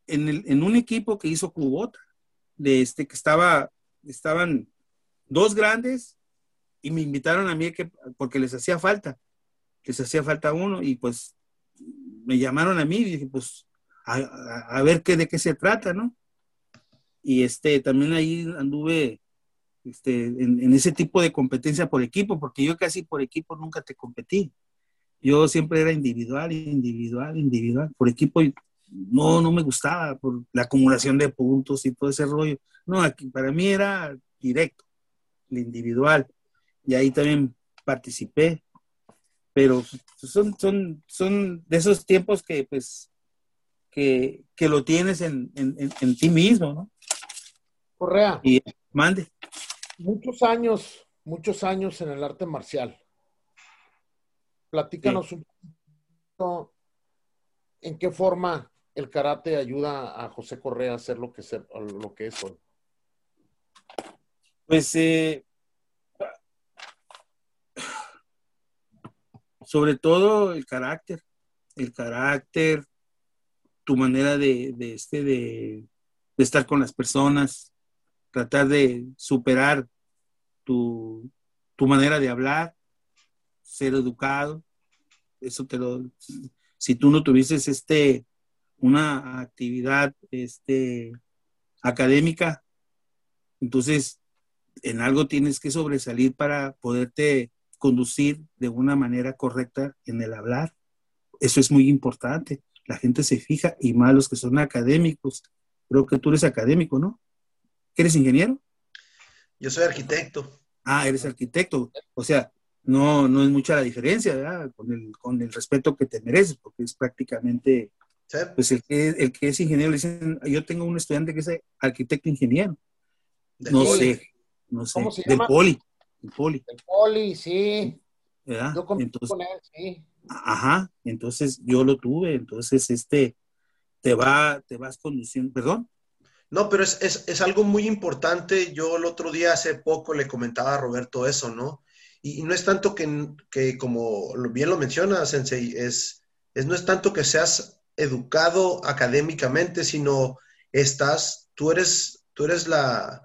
en, el, en, un equipo que hizo Cubota, de este que estaba, estaban dos grandes y me invitaron a mí que, porque les hacía falta, les hacía falta uno y pues me llamaron a mí y dije, pues a, ver qué, de qué se trata, ¿no? Y este, también ahí anduve este, en, en, ese tipo de competencia por equipo, porque yo casi por equipo nunca te competí. Yo siempre era individual, individual, individual. Por equipo no, no me gustaba por la acumulación de puntos y todo ese rollo. No, aquí para mí era directo, el individual. Y ahí también participé. Pero son, son, son de esos tiempos que pues que, que lo tienes en, en, en, ti mismo, ¿no? Correa. Y mande. Muchos años, muchos años en el arte marcial. Platícanos un poquito en qué forma el karate ayuda a José Correa a ser lo que, lo que es hoy? Pues eh, sobre todo el carácter, el carácter, tu manera de, este, de, estar con las personas, tratar de superar tu, tu manera de hablar, ser educado, eso te lo, si tú no tuvieses este, una actividad este, académica, entonces en algo tienes que sobresalir para poderte conducir de una manera correcta en el hablar. Eso es muy importante. La gente se fija y más los que son académicos. Creo que tú eres académico, ¿no? ¿Eres ingeniero? Yo soy arquitecto. Ah, eres arquitecto. O sea, no, no es mucha la diferencia, ¿verdad? Con el, con el respeto que te mereces, porque es prácticamente pues el que, el que es ingeniero, le dicen, yo tengo un estudiante que es arquitecto ingeniero. No sé, no sé. ¿Cómo se del poli. El poli. El poli, sí. ¿verdad? Yo entonces, con él, sí. Ajá, entonces yo lo tuve, entonces este, te va, te vas conduciendo, perdón. No, pero es, es, es, algo muy importante. Yo el otro día, hace poco, le comentaba a Roberto eso, ¿no? Y, y no es tanto que, que, como bien lo menciona, Sensei, es, es, no es tanto que seas educado académicamente, sino estás, tú eres, tú eres la,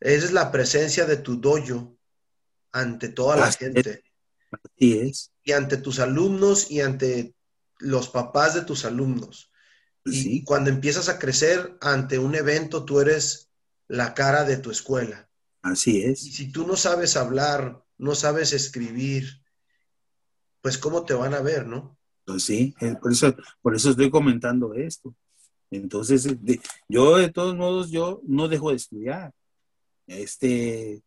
eres la presencia de tu dojo ante toda la gente. Así es. Y ante tus alumnos y ante los papás de tus alumnos. Pues y cuando empiezas a crecer ante un evento, tú eres la cara de tu escuela. Así es. Y si tú no sabes hablar, no sabes escribir, pues cómo te van a ver, ¿no? Pues sí, eh, por eso, por eso estoy comentando esto. Entonces, yo de todos modos, yo no dejo de estudiar. Este,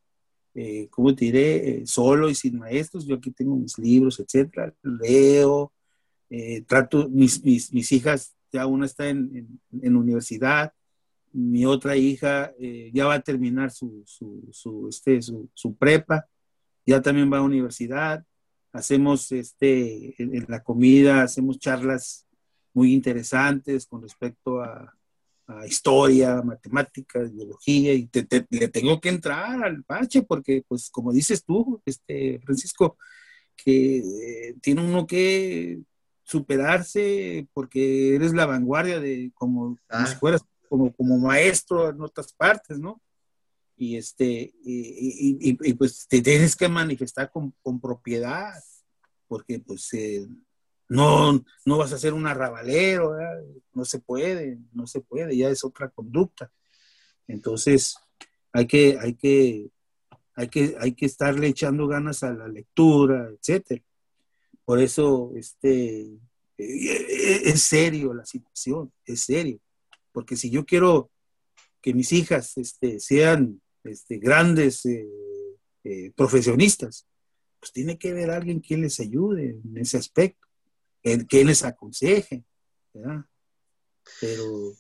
eh, ¿cómo te diré? Eh, solo y sin maestros, yo aquí tengo mis libros, etcétera, leo, trato, mis, mis, hijas, ya una está en, en, universidad, mi otra hija ya va a terminar su, su, su, este, su, su prepa, ya también va a universidad, hacemos este, en, la comida, hacemos charlas muy interesantes con respecto a, historia, matemáticas, biología, y le tengo que entrar al parche porque, pues, como dices tú, este, Francisco, que eh, tiene uno que superarse porque eres la vanguardia de como, como si fueras como, como maestro en otras partes, ¿no? Y este y, pues te tienes que manifestar con, propiedad porque pues eh, no no vas a ser un arrabalero no se puede no se puede ya es otra conducta. Entonces hay que hay que hay que hay que estarle echando ganas a la lectura etcétera. Por eso este e, e, es serio la situación es serio porque si yo quiero que mis hijas este, sean este, grandes eh, eh, profesionistas, pues tiene que haber alguien que les ayude en ese aspecto, que les aconseje, ¿verdad? Pero...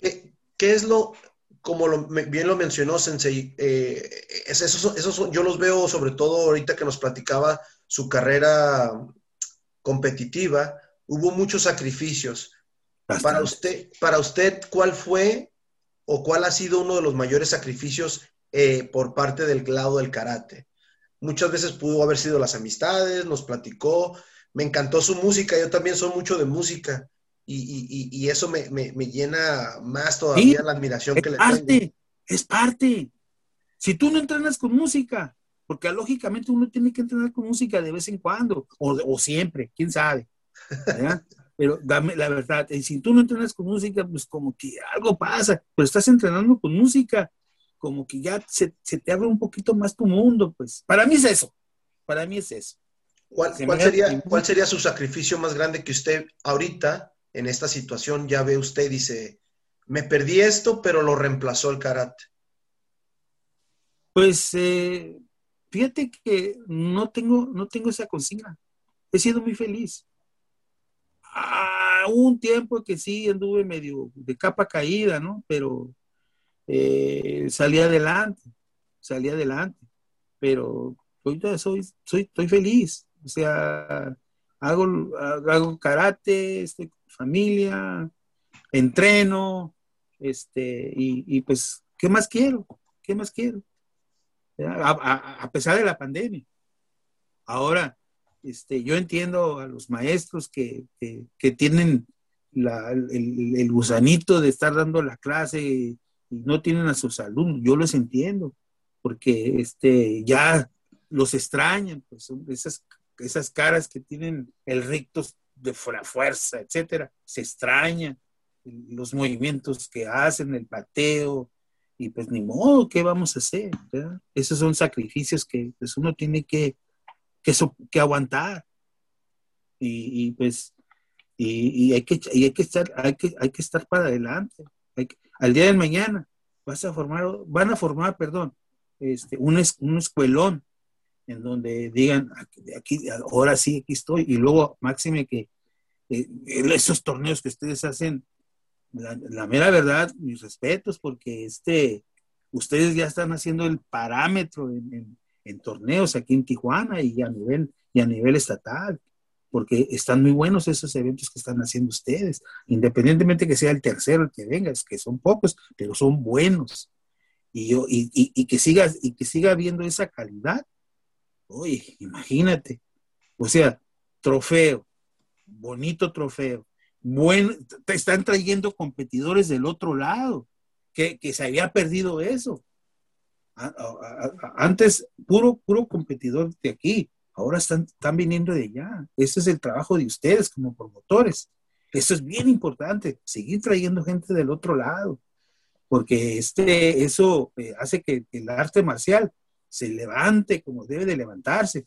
¿Qué, es lo, como bien lo mencionó Sensei, eh, esos, yo los veo sobre todo ahorita que nos platicaba su carrera competitiva, hubo muchos sacrificios. Para usted, para usted, ¿cuál fue o cuál ha sido uno de los mayores sacrificios eh, por parte del lado del karate. Muchas veces pudo haber sido las amistades, nos platicó, me encantó su música, yo también soy mucho de música y, eso me, llena más todavía la admiración que le tengo. Es parte. Si tú no entrenas con música, porque lógicamente uno tiene que entrenar con música de vez en cuando, o, o siempre, quién sabe. pero dame la verdad, y si tú no entrenas con música, pues como que algo pasa, pero estás entrenando con música, como que ya se, te abre un poquito más tu mundo, pues para mí es eso, para mí es eso. ¿Cuál, sería, ¿Cuál sería su sacrificio más grande que usted ahorita, en esta situación, ya ve usted y dice, me perdí esto, pero lo reemplazó el karate? Pues eh, fíjate que no tengo, no tengo esa consigna. He sido muy feliz un tiempo que sí anduve medio de capa caída, ¿no? Pero eh, salí adelante, salí adelante. Pero ahorita soy, soy, estoy feliz. O sea, hago, hago karate, estoy con familia, entreno, este, y, pues, ¿qué más quiero? ¿Qué más quiero? a pesar de la pandemia. Ahora, este, yo entiendo a los maestros que, tienen el, gusanito de estar dando la clase y no tienen a sus alumnos. Yo los entiendo, porque este, ya los extrañan, pues son esas, esas caras que tienen el rictus de fuerza, etcétera, se extrañan los movimientos que hacen, el pateo, y pues ni modo, ¿qué vamos a hacer? Esos son sacrificios que pues, uno tiene que, que, que aguantar. Y, pues, y, hay que, hay que estar, hay que, hay que estar para adelante. al día de mañana vas a formar, van a formar, perdón, este, un, un escuelón en donde digan, aquí, ahora sí, aquí estoy, y luego máxime que eh, esos torneos que ustedes hacen, la, mera verdad, mis respetos, porque este, ustedes ya están haciendo el parámetro en, en torneos aquí en Tijuana y a nivel, y a nivel estatal, porque están muy buenos esos eventos que están haciendo ustedes, independientemente que sea el tercero el que venga, es que son pocos, pero son buenos. Y, yo, y, que siga, y que siga habiendo esa calidad. Oye, imagínate. O sea, trofeo, bonito trofeo. Bueno, te están trayendo competidores del otro lado, que, que se había perdido eso antes puro, puro competidor de aquí, ahora están, están viniendo de allá. Ese es el trabajo de ustedes como promotores. Eso es bien importante, seguir trayendo gente del otro lado, porque este, eso eh, hace que el arte marcial se levante como debe de levantarse.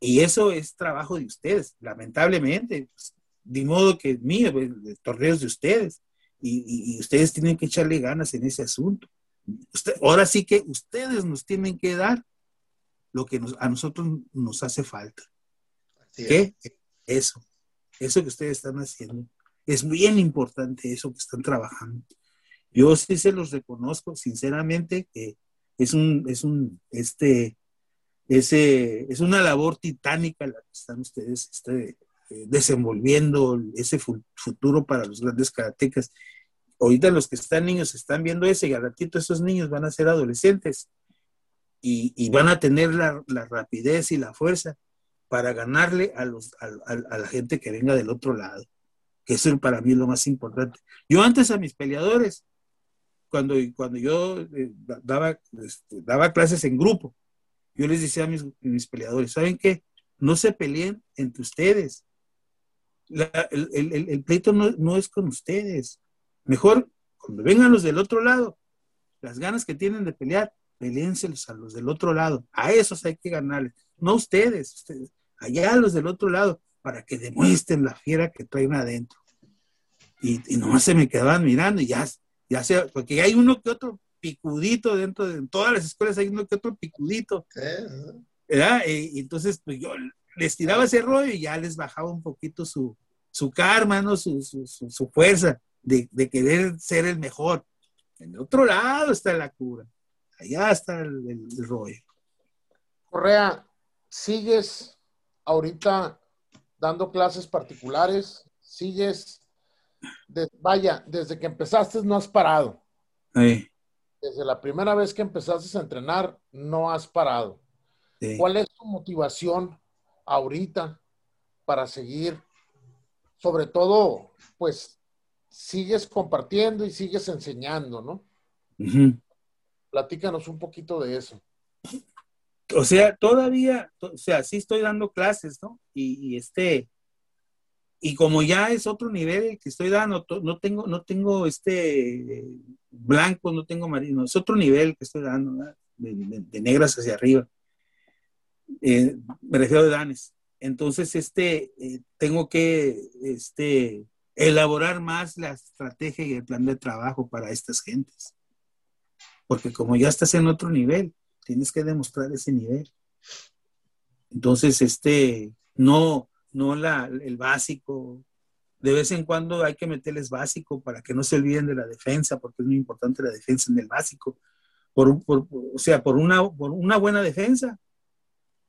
Y eso es trabajo de ustedes, lamentablemente. Pues, de modo que es mío, pues, torneos de ustedes. Y, ustedes tienen que echarle ganas en ese asunto. Ahora sí que ustedes nos tienen que dar lo que a nosotros nos hace falta. ¿Qué? Eso, eso que ustedes están haciendo. Es bien importante eso que están trabajando. Yo sí se los reconozco, sinceramente, que es un, es un, este, ese, es una labor titánica la que están ustedes este, eh, desenvolviendo ese futuro para los grandes karatecas. Ahorita los que están niños están viendo ese y al ratito esos niños van a ser adolescentes y, van a tener la, rapidez y la fuerza para ganarle a, los, la gente que venga del otro lado, que eso para mí es lo más importante. Yo antes a mis peleadores, cuando, cuando yo eh, daba, este, daba clases en grupo, yo les decía a mis, peleadores, ¿saben qué? No se peleen entre ustedes. el, pleito no, es con ustedes. Mejor, cuando vengan los del otro lado, las ganas que tienen de pelear, peleenselos a los del otro lado. A esos hay que ganarles. No ustedes, ustedes, allá los del otro lado, para que demuestren la fiera que traen adentro. Y, y nomás se me quedaban mirando y ya, ya sea, porque hay uno que otro picudito dentro de en todas las escuelas hay uno que otro picudito. ¿verdad? Y, entonces pues yo les tiraba ese rollo y ya les bajaba un poquito su, su karma, ¿no? Su, su, su, fuerza de, de, querer ser el mejor. En el otro lado está la cura. Allá está el, rollo. Correa, ¿sigues ahorita dando clases particulares? ¿Sigues? vaya, desde que empezaste no has parado. Sí desde la primera vez que empezaste a entrenar, no has parado. ¿Cuál es tu motivación ahorita para seguir? Sobre todo, pues, sigues compartiendo y sigues enseñando, ¿no? Platícanos un poquito de eso. O sea, todavía, o sea, sí estoy dando clases, ¿no? y este, y como ya es otro nivel que estoy dando, no tengo, no tengo este blanco, no tengo marino, es otro nivel que estoy dando, de, negras hacia arriba. Eh, me refiero a danes. Entonces, este, eh, tengo que este, elaborar más la estrategia y el plan de trabajo para estas gentes. Porque como ya estás en otro nivel, tienes que demostrar ese nivel. Entonces, este, no, no la, el básico. De vez en cuando hay que meterles básico para que no se olviden de la defensa, porque es muy importante la defensa en el básico. Por, o sea, por una, por una buena defensa,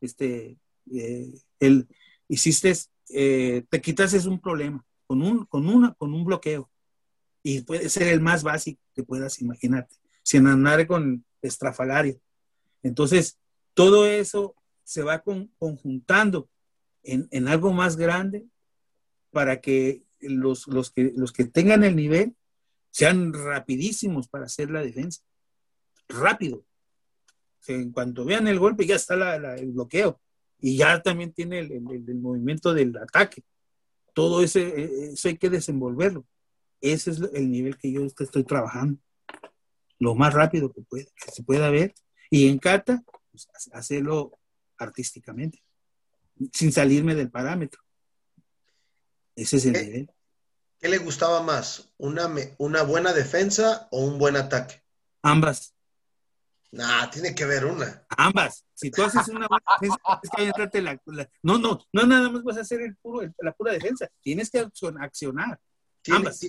este, eh, el, hiciste, eh, te quitas un problema con un, con, una, con un bloqueo. Y puede ser el más básico que puedas imaginarte, sin andar con estrafalario. Entonces, todo eso se va conjuntando en, algo más grande para que los, los que los que tengan el nivel sean rapidísimos para hacer la defensa. Rápido. en cuanto vean el golpe, ya está el bloqueo. Y ya también tiene el, movimiento del ataque. Todo ese, e, eso hay que desenvolverlo. Ese es el nivel que yo estoy trabajando. Lo más rápido que, pueda, que se pueda ver. Y en kata, pues, hacerlo artísticamente sin salirme del parámetro. Ese es el nivel. ¿Qué le gustaba más? ¿Una, ¿Una buena defensa o un buen ataque? Ambas. Nah, tiene que haber una. Ambas. Si tú haces una buena defensa, tienes que la, No, no, no nada más vas a hacer el puro, la pura defensa. Tienes que accionar. Ambas.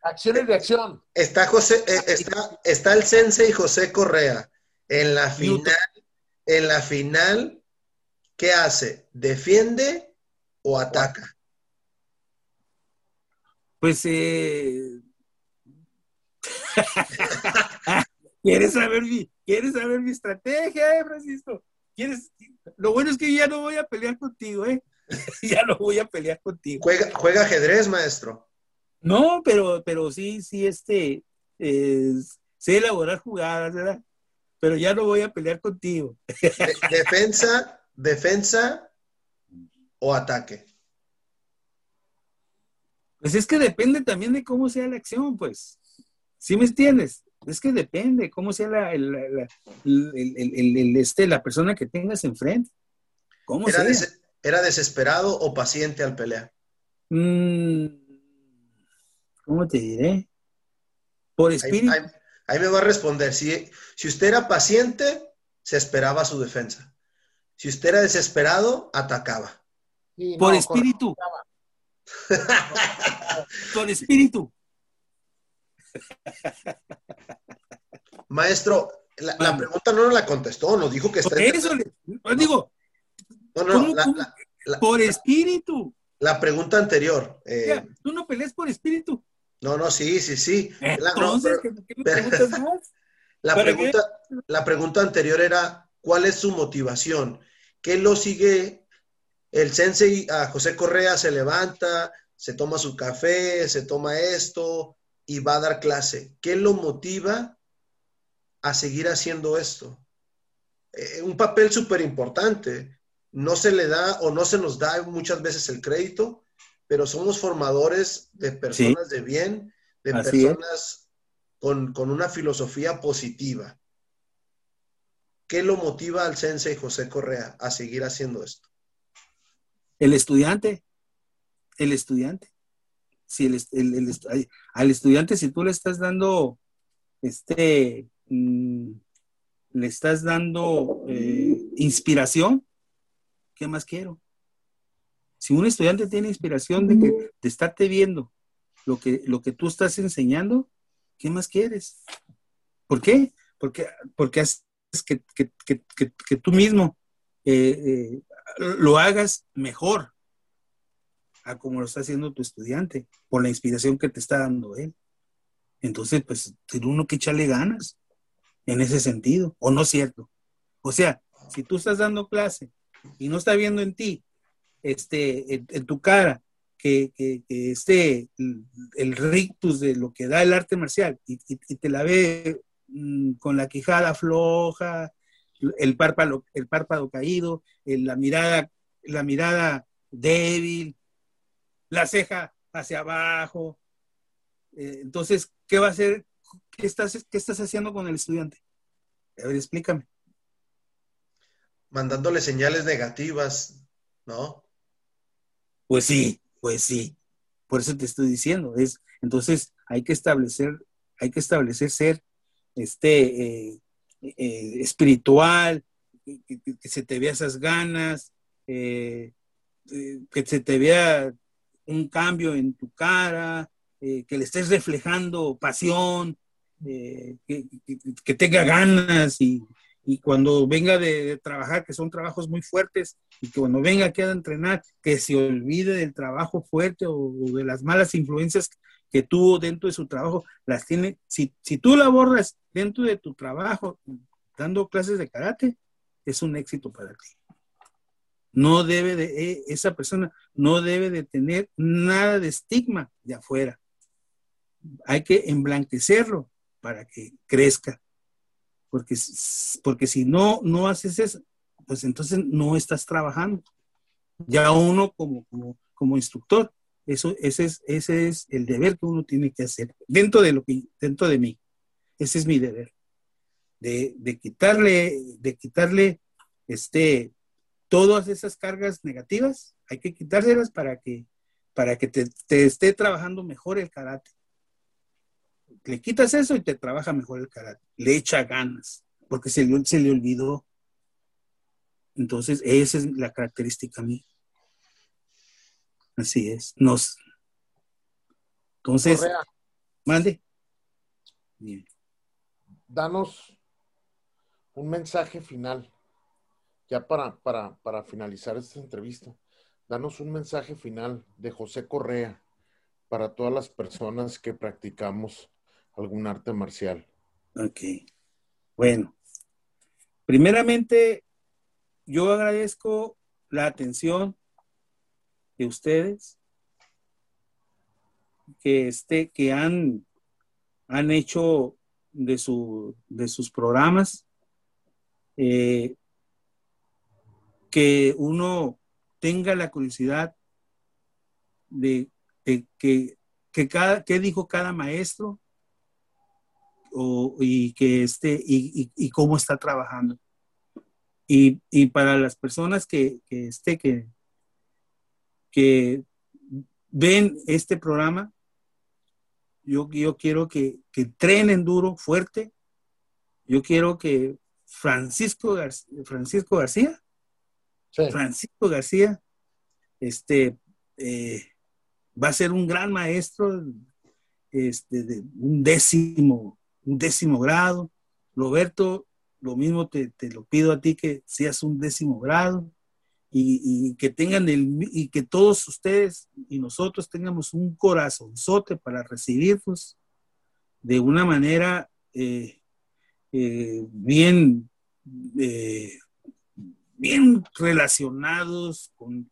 Acción y reacción. Está José, eh, está, está el sensei José Correa. En la final, en la final ¿qué hace? ¿Defiende o ataca? Pues, eh... ¿Quieres saber mi, ¿Quieres saber mi estrategia, eh, Francisco? ¿Quieres? Lo bueno es que ya no voy a pelear contigo, ¿eh? ya no voy a pelear contigo. Juega, juega ajedrez, maestro. No, pero, pero sí, sí, este, sé elaborar jugadas, ¿verdad? Pero ya no voy a pelear contigo. defensa, defensa o ataque? Pues es que depende también de cómo sea la acción, pues. ¿Sí me entiendes? Es que depende cómo sea la, el, este, la persona que tengas enfrente. ¿Cómo ¿Era, ¿Era desesperado o paciente al pelear? Mm, ¿Cómo te diré? Por espíritu. Ahí, me va a responder. Si, si usted era paciente, se esperaba su defensa. Si usted era desesperado, atacaba. Por espíritu. Por espíritu. Maestro, la, pregunta no nos la contestó, nos dijo que está. eso digo. por espíritu. La pregunta anterior. Eh, tú no peleas por espíritu. No, no, sí, sí, sí. Entonces, la, pregunta, la pregunta anterior era: ¿cuál es su motivación? ¿Qué lo sigue? El sensei a José Correa se levanta, se toma su café, se toma esto, y va a dar clase. ¿Qué lo motiva a seguir haciendo esto? Eh, un papel súper importante. No se le da o no se nos da muchas veces el crédito, pero somos formadores de personas de bien, de personas con, con, una filosofía positiva. ¿Qué lo motiva al sensei José Correa a seguir haciendo esto? El estudiante, el estudiante si el, al estudiante, si tú le estás dando, este, mm, le estás dando eh, inspiración, ¿qué más quiero? Si un estudiante tiene inspiración de que te estarte viendo lo que, lo que tú estás enseñando, ¿qué más quieres? ¿Por qué? Porque, porque haces que, que, tú mismo eh, eh, lo hagas mejor a como lo está haciendo tu estudiante, por la inspiración que te está dando él. Entonces, pues, tiene uno que echarle ganas en ese sentido, ¿o no es cierto? O sea, si tú estás dando clase y no está viendo en ti, este, en, tu cara, que, que, esté el, rictus de lo que da el arte marcial y, te la ve mm, con la quijada floja, el párpado, el párpado caído, la mirada, la mirada débil, la ceja hacia abajo. Eh, entonces, ¿qué va a hacer? ¿Qué estás, ¿Qué estás haciendo con el estudiante? A ver, explícame. Mandándole señales negativas, ¿no? Pues sí, pues sí. Por eso te estoy diciendo. Es, entonces, hay que establecer, hay que establecer ser este, eh, eh, espiritual, que, se te vea esas ganas, que se te vea un cambio en tu cara, eh, que le estés reflejando pasión, eh, que, tenga ganas y, cuando venga de, trabajar, que son trabajos muy fuertes, y que cuando venga aquí a entrenar, que se olvide del trabajo fuerte o, de las malas influencias que tuvo dentro de su trabajo, las tiene, si, si tú la borras dentro de tu trabajo, dando clases de karate, es un éxito para ti. No debe de, eh, esa persona no debe de tener nada de estigma de afuera. Hay que emblanquecerlo para que crezca. Porque, porque si no, no haces eso, pues entonces no estás trabajando. Ya uno como, como, instructor, eso, ese, es, ese es el deber que uno tiene que hacer dentro de lo que, dentro de mí. Ese es mi deber. De, de quitarle, de quitarle este, todas esas cargas negativas hay que quitárselas para que, para que te, esté trabajando mejor el karate. Le quitas eso y te trabaja mejor el karate. Le echa ganas, porque se le, se le olvidó. Entonces, esa es la característica mía. Así es. Nos. Entonces, mande. Danos un mensaje final ya para, para, finalizar esta entrevista, danos un mensaje final de José Correa para todas las personas que practicamos algún arte marcial. Ok. Bueno, primeramente, yo agradezco la atención de ustedes que, este, que han, han hecho de, su, de sus programas. Eh, que uno tenga la curiosidad de que, que cada, qué dijo cada maestro o, y, que este, y, y, cómo está trabajando. Y, y para las personas que, que, este, que, que ven este programa, yo, yo quiero que, que entrenen duro, fuerte. Yo quiero que Francisco, Francisco García, Francisco García, este, eh, va a ser un gran maestro, este, de un décimo, un décimo grado. Roberto, lo mismo te, te lo pido a ti que seas un décimo grado y, que tengan el, y que todos ustedes y nosotros tengamos un corazonzote para recibirlos de una manera eh, eh, bien, bien relacionados con,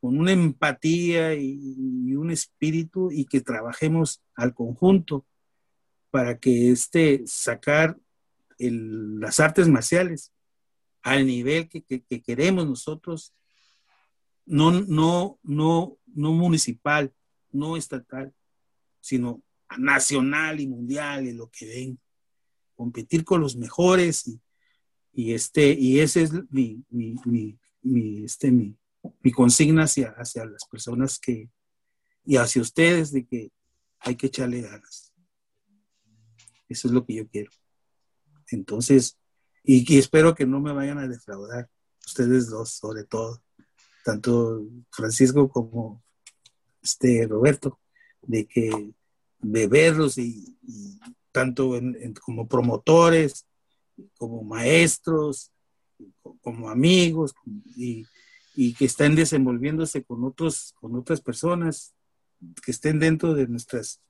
una empatía y, un espíritu y que trabajemos al conjunto para que este sacar las artes marciales al nivel que, queremos nosotros, no, no, no, no municipal, no estatal, sino nacional y mundial y lo que ven, competir con los mejores y, este, y ese es mi, mi, mi, este, mi, mi consigna hacia, hacia las personas que, y hacia ustedes de que hay que echarle ganas. Eso es lo que yo quiero. Entonces, y, espero que no me vayan a defraudar, ustedes dos, sobre todo, tanto Francisco como este Roberto, de que de verlos y, tanto como promotores, como maestros, como amigos, y, que estén desenvolviéndose con otros, con otras personas que estén dentro de nuestras,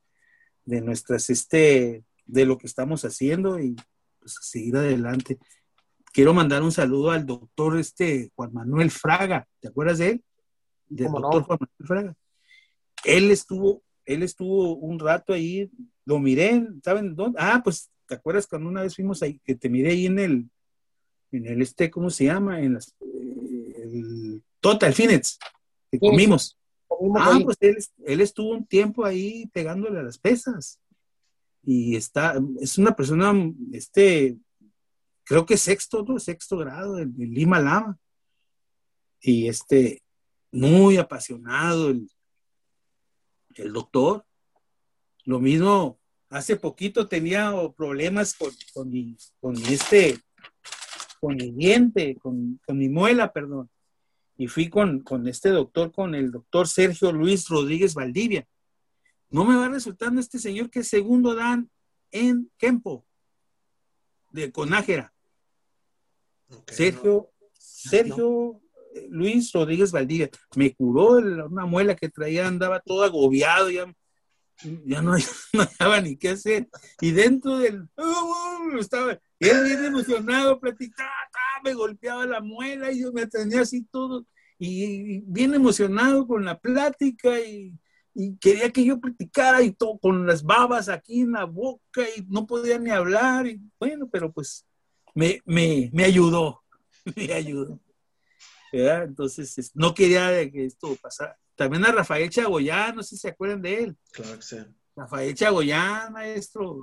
de nuestras, este, de lo que estamos haciendo y pues, seguir adelante. Quiero mandar un saludo al doctor este Juan Manuel Fraga, ¿te acuerdas de él? Del doctor Juan Manuel Fraga. Él estuvo, él estuvo un rato ahí, lo miré, ¿saben dónde? Ah, pues, ¿te acuerdas cuando una vez fuimos ahí, que te miré ahí en el, en el este, ¿cómo se llama? En las, el Total Finets, que comimos. ah, pues él, él, estuvo un tiempo ahí pegándole a las pesas y está, es una persona, este, creo que sexto, ¿no? Sexto grado en, Lima Lama. Y este, muy apasionado el, el doctor. Lo mismo, hace poquito tenía problemas con, con, mi, con este, con mi diente, con, con, mi muela, perdón. Y fui con, con este doctor, con el doctor Sergio Luis Rodríguez Valdivia no me va resultando este señor que segundo dan en Kempo, de Conájera. Sergio, Sergio Luis Rodríguez Valdivia, me curó una muela que traía, andaba todo agobiado, ya, ya no, no hallaba ni qué hacer. Y dentro del, uh, estaba, él bien emocionado, platicaba, me golpeaba la muela y yo me atendía así todo, y bien emocionado con la plática y quería que yo practicara y todo con las babas aquí en la boca y no podía ni hablar. Y bueno, pero pues me, me, me ayudó, me ayudó. Entonces, no quería que esto pasara. También a Rafael Chagoyán, no sé si se acuerdan de él. Claro que sí. Rafael Chagoyán, maestro.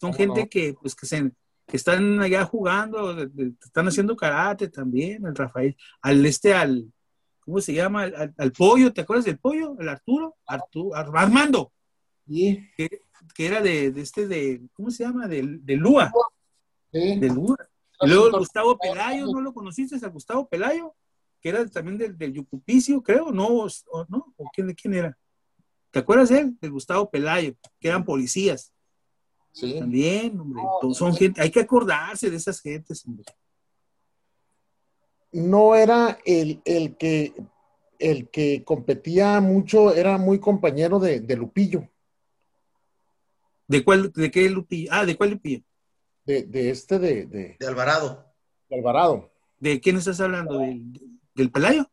Son gente que, pues, que, se, que están allá jugando, están haciendo karate también, el Rafael. Al este, al, ¿cómo se llama? Al, pollo, ¿te acuerdas del pollo? El Arturo, Arturo Armando. Que, era de, este, de, ¿cómo se llama? De, de Lua. De Lua. Y luego Gustavo Pelayo, ¿no lo conociste a Gustavo Pelayo? Que era también del, del Yucupicio, creo, ¿no? ¿O, no? ¿O quién, quién era? ¿Te acuerdas de él? De Gustavo Pelayo, que eran policías. Sí. También, hombre. son gente, hay que acordarse de esas gentes, hombre no era el, que, el que competía mucho, era muy compañero de, Lupillo. ¿De cuál, de qué Lupillo? Ah, ¿de cuál Lupillo? De, este de, de, Alvarado. De Alvarado. ¿De quién estás hablando? ¿Del, Pelayo?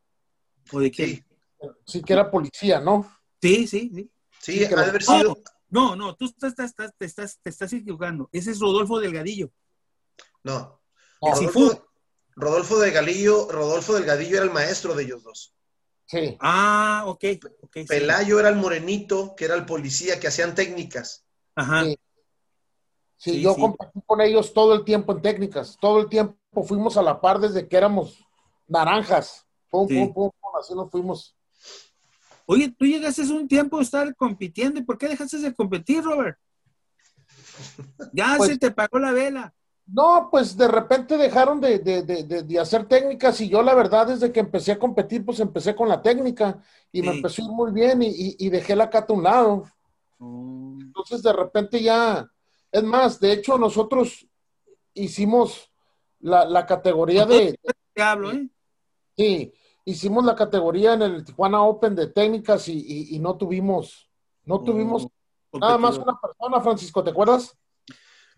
¿O de quién? Sí. que era policía, ¿no? Sí, sí, sí. Sí, haber sido. No, no, tú estás, te, estás, te estás equivocando. Ese es Rodolfo Delgadillo. No. no Rodolfo, Rodolfo de Galillo, Rodolfo Delgadillo era el maestro de ellos dos. Sí. Ah, ok. okay sí. Pelayo era el morenito, que era el policía, que hacían técnicas. Ajá. Sí. Sí, Sí, yo sí. compartí con ellos todo el tiempo en técnicas, todo el tiempo fuimos a la par desde que éramos naranjas. Pum, Sí. pum, pum, pum, así nos fuimos. Oye, tú llegaste un tiempo a estar compitiendo. ¿y ¿Por qué dejaste de competir, Robert? Ya Pues- se te pagó la vela. No, pues de repente dejaron de, de- de- de- hacer técnicas y yo la verdad desde que empecé a competir, pues empecé con la técnica y me empezó a ir muy bien y, y- y dejé la cata a un lado. Oh, Entonces de repente ya, es más, de hecho nosotros hicimos la, la categoría de, Te hablo, ¿eh? Sí, hicimos la categoría en el Tijuana Open de técnicas y, y- y no tuvimos, no tuvimos Oh, nada más una persona, Francisco, ¿te acuerdas?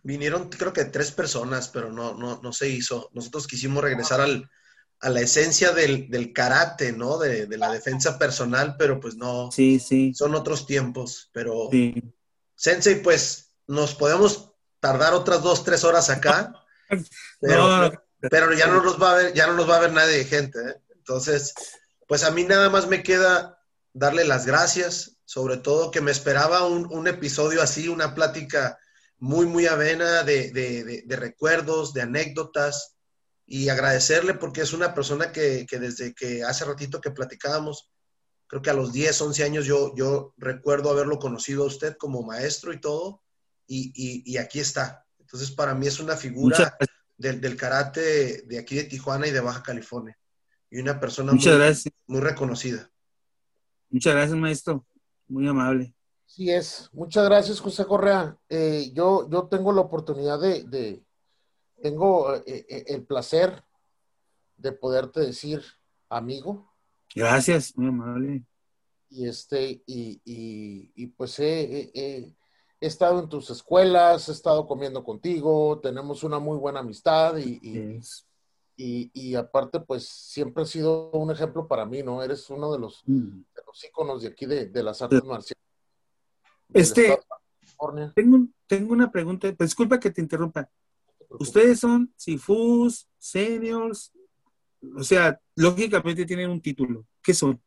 Vinieron, creo que tres personas, pero no, no, no se hizo. Nosotros quisimos regresar al, a la esencia del, del karate, ¿no? De, de la defensa personal, pero pues no, Sí, sí. son otros tiempos. Pero, sí. Sensei, pues nos podemos tardar otras dos, tres horas acá, pero, No, no, pero ya no nos va a ver, ya no nos va a ver nadie de gente, ¿eh? Entonces, pues a mí nada más me queda darle las gracias, sobre todo que me esperaba un, un episodio así, una plática muy, muy avena de, de- de- recuerdos, de anécdotas, y agradecerle porque es una persona que, que desde que hace ratito que platicábamos, creo que a los 10, 11 años yo, yo recuerdo haberlo conocido a usted como maestro y todo, y, y- y aquí está. Entonces, para mí es una figura. Del, del karate de aquí de Tijuana y de Baja California. Y una persona Muchas muy, gracias. muy reconocida. Muchas gracias, maestro. Muy amable. Sí es. Muchas gracias, José Correa. Eh, yo, yo tengo la oportunidad de, de- tengo eh, eh, el placer de poderte decir amigo Gracias, muy amable. y este y, y- y, pues he, he- he- estado en tus escuelas, he estado comiendo contigo, tenemos una muy buena amistad y, y- y- y aparte pues siempre has sido un ejemplo para mí, ¿no? Eres uno de los, Mm. de los íconos de aquí de, de las artes marciales. Este-. Tengo, tengo una pregunta. pues, Disculpa que te interrumpa. Ustedes son Sifus, Seniors, o sea, lógicamente tienen un título. ¿Qué son?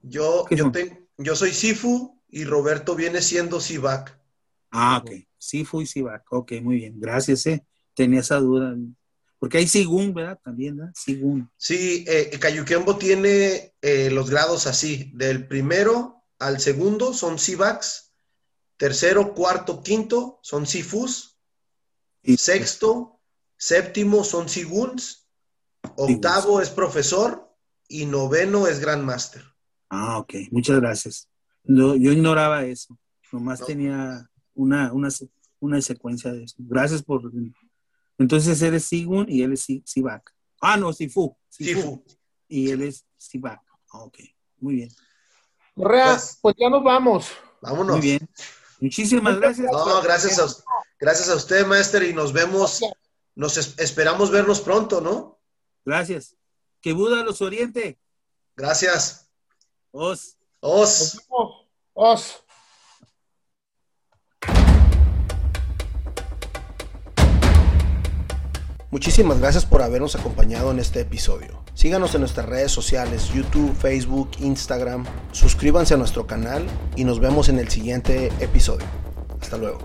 Yo, ¿Qué yo, son? yo soy Sifu y Roberto viene siendo Sivac. Ah, ok. Sifu y Sivac. Ok, muy bien. Gracias, eh. Tenía esa duda. Porque hay Sigun, ¿verdad? También, ¿verdad? Sigun. Sí, eh, Kayukembo tiene eh, los grados así, del primero al segundo son Sivacs, tercero, cuarto, quinto son Sifus, Y- sexto, séptimo son Siguns, octavo es profesor y noveno es Grandmaster. Ah, ok. Muchas gracias. No, yo ignoraba eso. Nomás No. tenía una, una, una secuencia de eso. Gracias por... Entonces él es Sigun y él es Si- Sivac. Ah, no, Sifu. Sifu. Y él es Sivac. Ah, ok. Muy bien. Correa, Pues- pues ya nos vamos. Vámonos. Muy bien. Muchísimas gracias. No, gracias a, gracias a usted, Master, y nos vemos, nos es- esperamos vernos pronto, ¿no? Gracias. Que Buda los oriente. Gracias. Os. Os. Os. Muchísimas gracias por habernos acompañado en este episodio. Síganos en nuestras redes sociales, YouTube, Facebook, Instagram. Suscríbanse a nuestro canal y nos vemos en el siguiente episodio. Hasta luego.